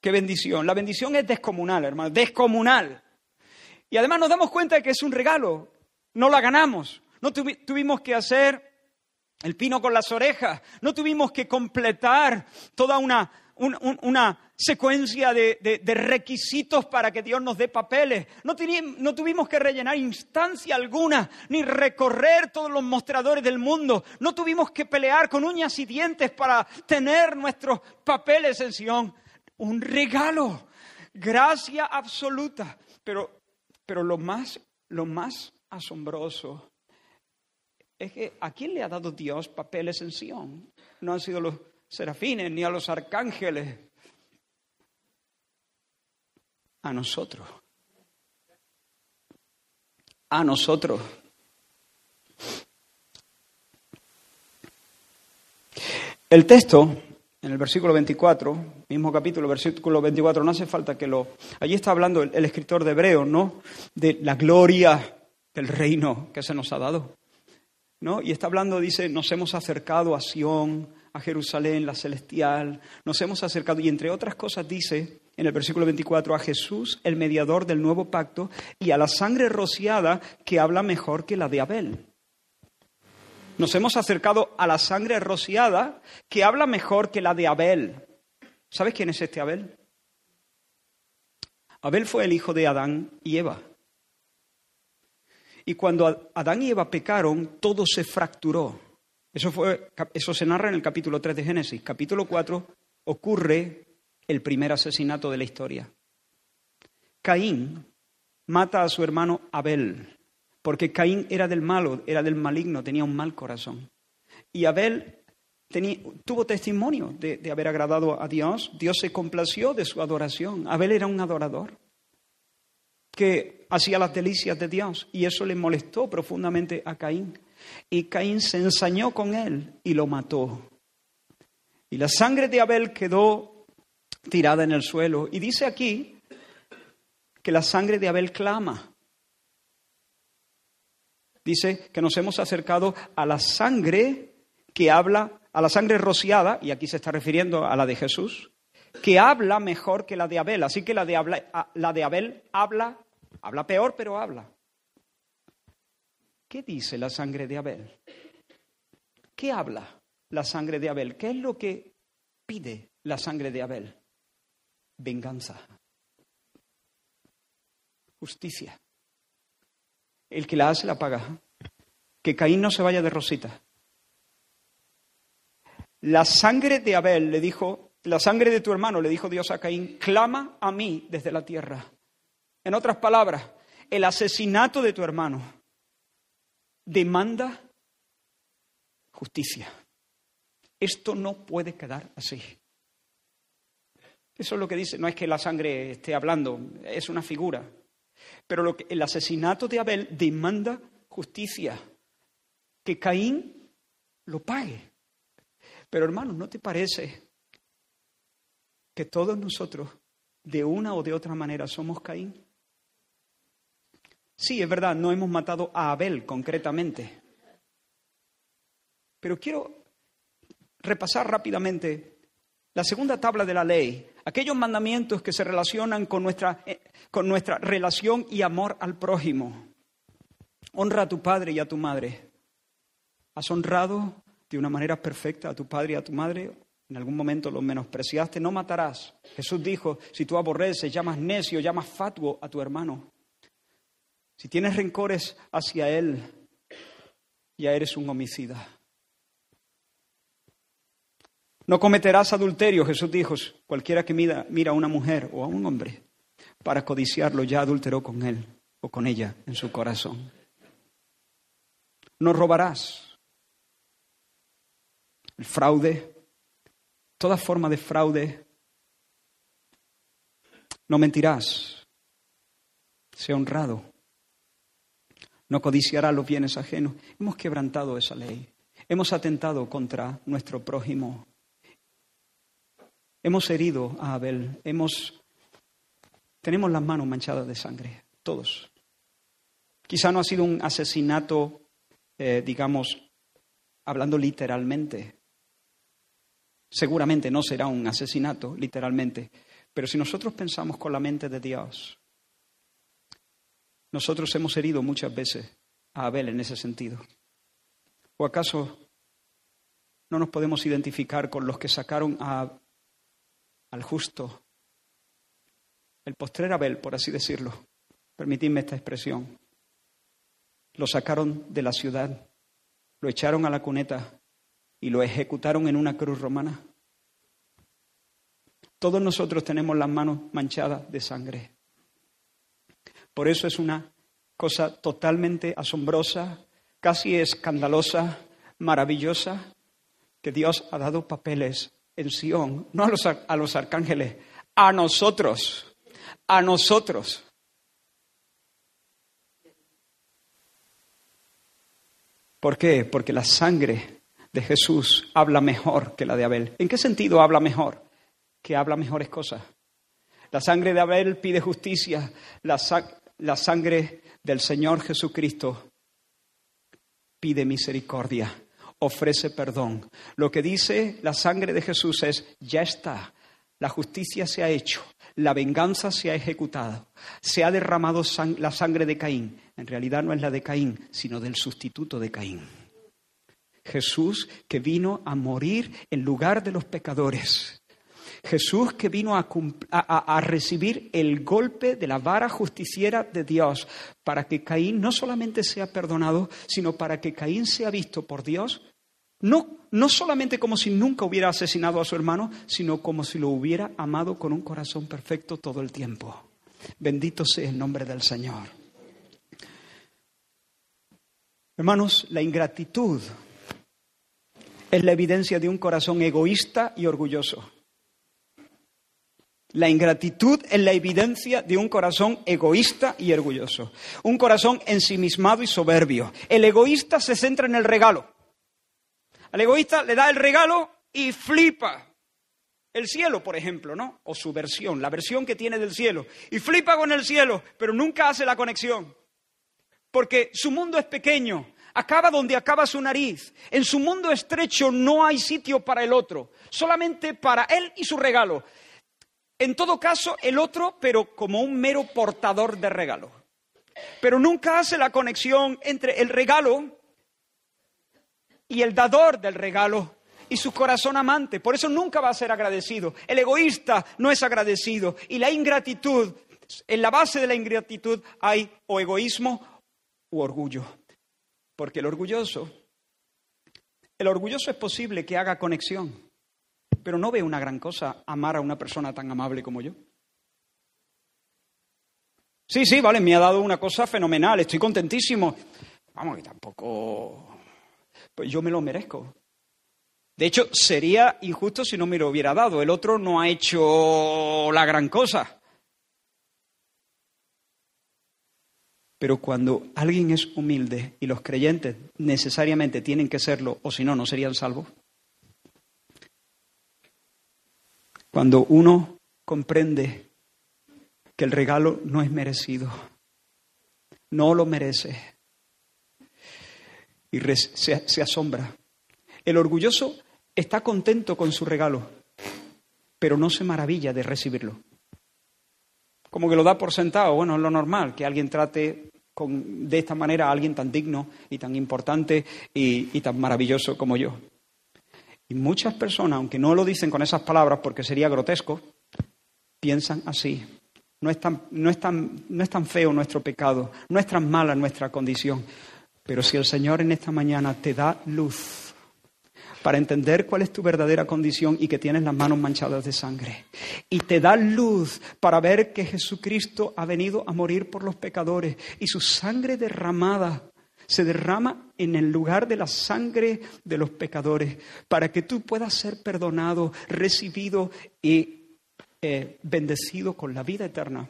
Speaker 2: Qué bendición. La bendición es descomunal, hermano, descomunal. Y además nos damos cuenta de que es un regalo. No la ganamos. No tuvimos que hacer el pino con las orejas. No tuvimos que completar toda una, secuencia de, requisitos para que Dios nos dé papeles. No, no tuvimos que rellenar instancia alguna, ni recorrer todos los mostradores del mundo. No tuvimos que pelear con uñas y dientes para tener nuestros papeles en Sion. Un regalo, gracia absoluta. Pero Pero lo más, lo más asombroso es que ¿a quién le ha dado Dios papeles en Sion? No han sido los serafines ni a los arcángeles. A nosotros. A nosotros. El texto, en el versículo 24, mismo capítulo, versículo 24, no hace falta que lo... Allí está hablando el, escritor de Hebreo, ¿no? De la gloria del reino que se nos ha dado. Y está hablando, dice, nos hemos acercado a Sión, a Jerusalén, la celestial, nos hemos acercado, y entre otras cosas dice en el versículo 24, a Jesús, el mediador del nuevo pacto, y a la sangre rociada que habla mejor que la de Abel. Nos hemos acercado a la sangre rociada que habla mejor que la de Abel. ¿Sabes quién es este Abel? Abel fue el hijo de Adán y Eva. Y cuando Adán y Eva pecaron, todo se fracturó. Eso, se narra en el capítulo 3 de Génesis. Capítulo 4 ocurre el primer asesinato de la historia. Caín mata a su hermano Abel porque Caín era del malo, era del maligno, tenía un mal corazón. Y Abel tuvo testimonio de haber agradado a Dios, Dios se complació de su adoración. Abel era un adorador que hacía las delicias de Dios y eso le molestó profundamente a Caín. Y Caín se ensañó con él y lo mató. Y la sangre de Abel quedó tirada en el suelo. Y dice aquí que la sangre de Abel clama. Dice que nos hemos acercado a la sangre que habla, a la sangre rociada, y aquí se está refiriendo a la de Jesús, que habla mejor que la de Abel. Así que la de, la de Abel habla, habla peor, pero habla. ¿Qué dice la sangre de Abel? ¿Qué habla la sangre de Abel? ¿Qué es lo que pide la sangre de Abel? Venganza. Justicia. El que la hace la paga. Que Caín no se vaya de rosita. La sangre de Abel le dijo, la sangre de tu hermano le dijo Dios a Caín, clama a mí desde la tierra. En otras palabras, el asesinato de tu hermano demanda justicia. Esto no puede quedar así. Eso es lo que dice, no es que la sangre esté hablando, es una figura. Pero lo que, el asesinato de Abel demanda justicia, que Caín lo pague. Pero hermanos, ¿no te parece que todos nosotros, de una o de otra manera, somos Caín? Sí, es verdad, no hemos matado a Abel concretamente. Pero quiero repasar rápidamente la segunda tabla de la ley, aquellos mandamientos que se relacionan con nuestra, eh, con nuestra relación y amor al prójimo. Honra a tu padre y a tu madre. ¿Has honrado de una manera perfecta a tu padre y a tu madre? En algún momento lo menospreciaste. No matarás. Jesús dijo, si tú aborreces, llamas necio, llamas fatuo a tu hermano. Si tienes rencores hacia él, ya eres un homicida. No cometerás adulterio, Jesús dijo, cualquiera que mira, mira a una mujer o a un hombre para codiciarlo ya adulteró con él o con ella en su corazón. No robarás. El fraude, toda forma de fraude. No mentirás. Sea honrado. No codiciarás los bienes ajenos. Hemos quebrantado esa ley. Hemos atentado contra nuestro prójimo. Hemos herido a Abel, hemos tenemos las manos manchadas de sangre, todos. Quizá no ha sido un asesinato, eh, digamos, hablando literalmente. Seguramente no será un asesinato, literalmente. Pero si nosotros pensamos con la mente de Dios, nosotros hemos herido muchas veces a Abel en ese sentido. ¿O acaso no nos podemos identificar con los que sacaron a al justo, el postrer Abel, por así decirlo, permitidme esta expresión, lo sacaron de la ciudad, lo echaron a la cuneta y lo ejecutaron en una cruz romana. Todos nosotros tenemos las manos manchadas de sangre. Por eso es una cosa totalmente asombrosa, casi escandalosa, maravillosa, que Dios ha dado papeles en Sión, no a los, a los arcángeles, a nosotros, a nosotros. ¿Por qué? Porque la sangre de Jesús habla mejor que la de Abel. ¿En qué sentido habla mejor? Que habla mejores cosas. La sangre de Abel pide justicia, la, la sangre del Señor Jesucristo pide misericordia, ofrece perdón. Lo que dice la sangre de Jesús es, ya está, la justicia se ha hecho, la venganza se ha ejecutado, se ha derramado la sangre de Caín. En realidad no es la de Caín, sino del sustituto de Caín. Jesús que vino a morir en lugar de los pecadores. Jesús que vino a, recibir el golpe de la vara justiciera de Dios para que Caín no solamente sea perdonado, sino para que Caín sea visto por Dios, no, no solamente como si nunca hubiera asesinado a su hermano, sino como si lo hubiera amado con un corazón perfecto todo el tiempo. Bendito sea el nombre del Señor. Hermanos, la ingratitud es la evidencia de un corazón egoísta y orgulloso. La ingratitud es la evidencia de un corazón egoísta y orgulloso, un corazón ensimismado y soberbio. El egoísta se centra en el regalo. Al egoísta le da el regalo y flipa. El cielo, por ejemplo, ¿no? O su versión, la versión que tiene del cielo. Y flipa con el cielo, pero nunca hace la conexión. Porque su mundo es pequeño, acaba donde acaba su nariz. En su mundo estrecho no hay sitio para el otro, solamente para él y su regalo. En todo caso, el otro, pero como un mero portador de regalo. Pero nunca hace la conexión entre el regalo y el dador del regalo y su corazón amante. Por eso nunca va a ser agradecido. El egoísta no es agradecido. Y la ingratitud, en la base de la ingratitud hay o egoísmo u orgullo. Porque el orgulloso, el orgulloso es posible que haga conexión pero no ve una gran cosa amar a una persona tan amable como yo. Sí, sí, vale, me ha dado una cosa fenomenal, estoy contentísimo. Vamos, que tampoco... Pues yo me lo merezco. De hecho, sería injusto si no me lo hubiera dado. El otro no ha hecho la gran cosa. Pero cuando alguien es humilde y los creyentes necesariamente tienen que serlo, o si no, no serían salvos, Cuando uno comprende que el regalo no es merecido, no lo merece y se, asombra. El orgulloso está contento con su regalo, pero no se maravilla de recibirlo. Como que lo da por sentado, bueno, es lo normal que alguien trate con, de esta manera a alguien tan digno y tan importante y tan maravilloso como yo. Y muchas personas, aunque no lo dicen con esas palabras porque sería grotesco, piensan así. No es, tan, no, es tan, no es tan feo nuestro pecado, no es tan mala nuestra condición. Pero si el Señor en esta mañana te da luz para entender cuál es tu verdadera condición y que tienes las manos manchadas de sangre, y te da luz para ver que Jesucristo ha venido a morir por los pecadores y su sangre derramada se derrama en el lugar de la sangre de los pecadores, para que tú puedas ser perdonado, recibido y eh, bendecido con la vida eterna.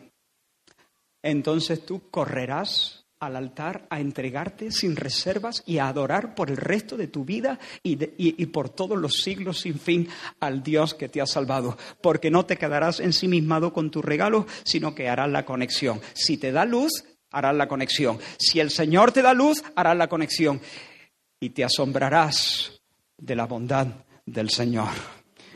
Speaker 2: Entonces tú correrás al altar a entregarte sin reservas y a adorar por el resto de tu vida y, y, por todos los siglos sin fin al Dios que te ha salvado. Porque no te quedarás ensimismado con tu regalo, sino que harás la conexión. Si te da luz, harás la conexión. Si el Señor te da luz, harás la conexión. Y te asombrarás de la bondad del Señor.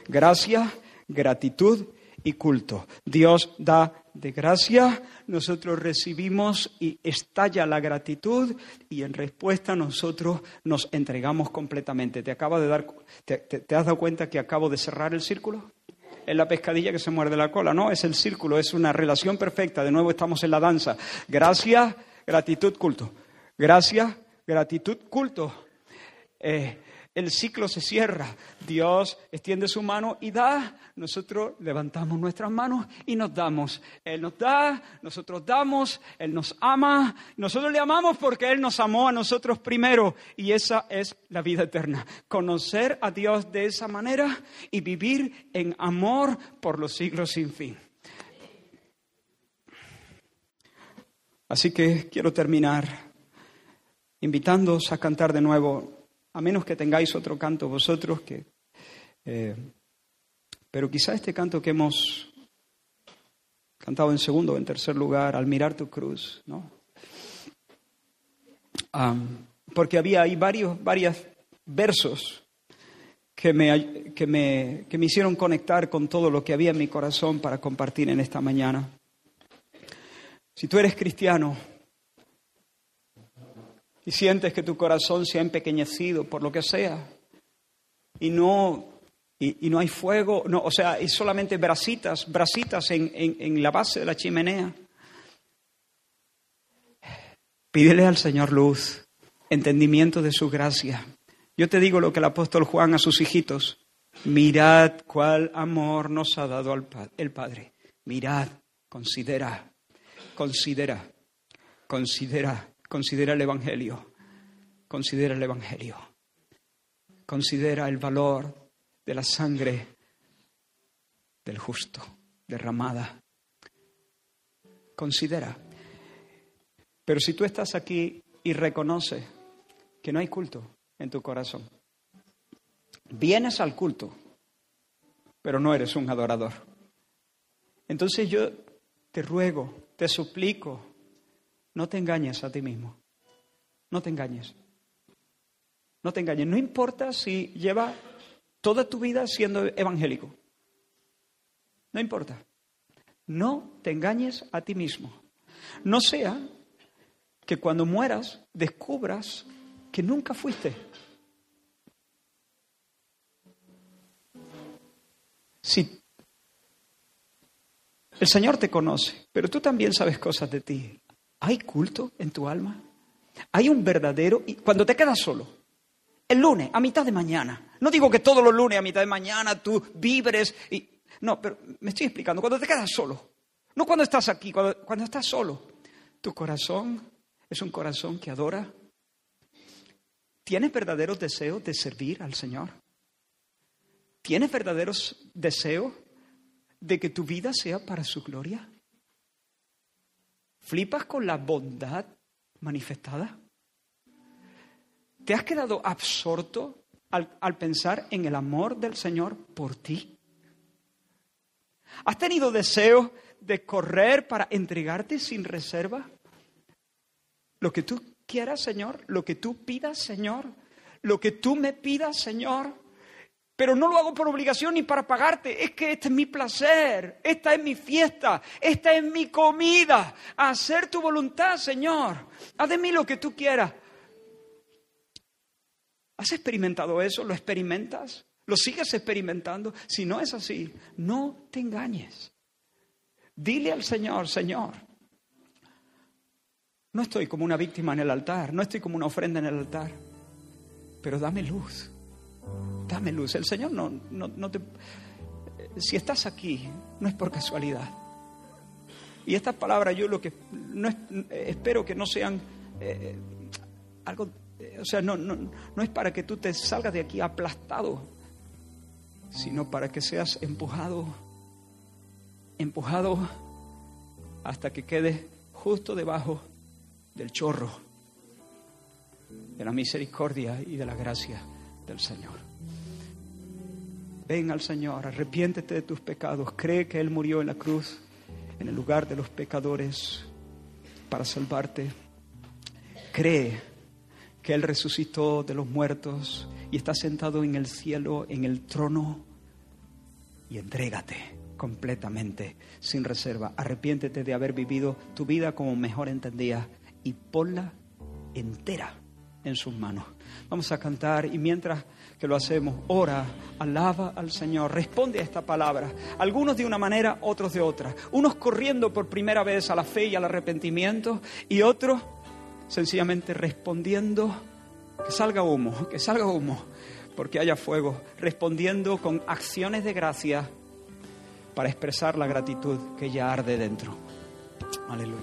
Speaker 2: Gracia, gratitud y culto. Dios da de gracia, nosotros recibimos y estalla la gratitud y en respuesta nosotros nos entregamos completamente. ¿Te, acaba de dar, te has dado cuenta que acabo de cerrar el círculo? es la pescadilla que se muerde la cola, no, es el círculo, es una relación perfecta. De nuevo estamos en la danza. Gracias, gratitud, culto. Gracias, gratitud, culto. Eh, el ciclo se cierra. Dios extiende su mano y da. Nosotros levantamos nuestras manos y nos damos. Él nos da, nosotros damos, Él nos ama. Nosotros le amamos porque Él nos amó a nosotros primero. Y esa es la vida eterna. Conocer a Dios de esa manera y vivir en amor por los siglos sin fin. Así que quiero terminar invitándoos a cantar de nuevo a menos que tengáis otro canto vosotros que... Eh, pero quizá este canto que hemos cantado en segundo o en tercer lugar, al mirar tu cruz, ¿no? porque había ahí varios varios versos que me, que, me, que me hicieron conectar con todo lo que había en mi corazón para compartir en esta mañana. Si tú eres cristiano, y sientes que tu corazón se ha empequeñecido por lo que sea y no, y, no hay fuego, no, o sea, hay solamente brasitas, brasitas en, en la base de la chimenea, pídele al Señor luz, entendimiento de su gracia. Yo te digo lo que el apóstol Juan a sus hijitos, mirad cuál amor nos ha dado el Padre, mirad, considera, considera, considera Considera el Evangelio. Considera el Evangelio. Considera el valor de la sangre del justo derramada. Considera. Pero si tú estás aquí y reconoces que no hay culto en tu corazón, vienes al culto, pero no eres un adorador. Entonces yo te ruego, te suplico, no te engañes a ti mismo. No te engañes. No te engañes. No importa si lleva toda tu vida siendo evangélico. No importa. No te engañes a ti mismo. No sea que cuando mueras descubras que nunca fuiste. Si el Señor te conoce, pero tú también sabes cosas de ti. ¿Hay culto en tu alma? ¿Hay un verdadero... Cuando te quedas solo, el lunes, a mitad de mañana, no digo que todos los lunes a mitad de mañana tú vibres y... No, pero me estoy explicando, cuando te quedas solo, no cuando estás aquí, cuando, cuando estás solo, tu corazón es un corazón que adora. ¿Tienes verdaderos deseos de servir al Señor? ¿Tienes verdaderos deseos de que tu vida sea para su gloria? ¿Flipas con la bondad manifestada? ¿Te has quedado absorto al, pensar en el amor del Señor por ti? ¿Has tenido deseo de correr para entregarte sin reserva? Lo que tú quieras, Señor, lo que tú pidas, Señor, lo que tú me pidas, Señor, pero no lo hago por obligación ni para pagarte. Es que este es mi placer, esta es mi fiesta, esta es mi comida. Hacer tu voluntad, Señor. Haz de mí lo que tú quieras. ¿Has experimentado eso? ¿Lo experimentas? ¿Lo sigues experimentando? Si no es así, no te engañes. Dile al Señor, Señor, no estoy como una víctima en el altar, no estoy como una ofrenda en el altar, pero dame luz Dame luz. El Señor no, no, te... Si estás aquí, no es por casualidad. Y estas palabras yo lo que no espero que no sean eh, algo, o sea, no, no, no es para que tú te salgas de aquí aplastado, sino para que seas empujado, empujado hasta que quedes justo debajo del chorro de la misericordia y de la gracia del Señor. Ven al Señor, arrepiéntete de tus pecados, cree que Él murió en la cruz, en el lugar de los pecadores, para salvarte. Cree que Él resucitó de los muertos y está sentado en el cielo, en el trono, y entrégate completamente, sin reserva. Arrepiéntete de haber vivido tu vida como mejor entendías y ponla entera en sus manos. Vamos a cantar y mientras que lo hacemos, ora, alaba al Señor, responde a esta palabra. Algunos de una manera, otros de otra. Unos corriendo por primera vez a la fe y al arrepentimiento y otros sencillamente respondiendo, que salga humo, que salga humo. porque haya fuego, respondiendo con acciones de gracia para expresar la gratitud que ya arde dentro. Aleluya.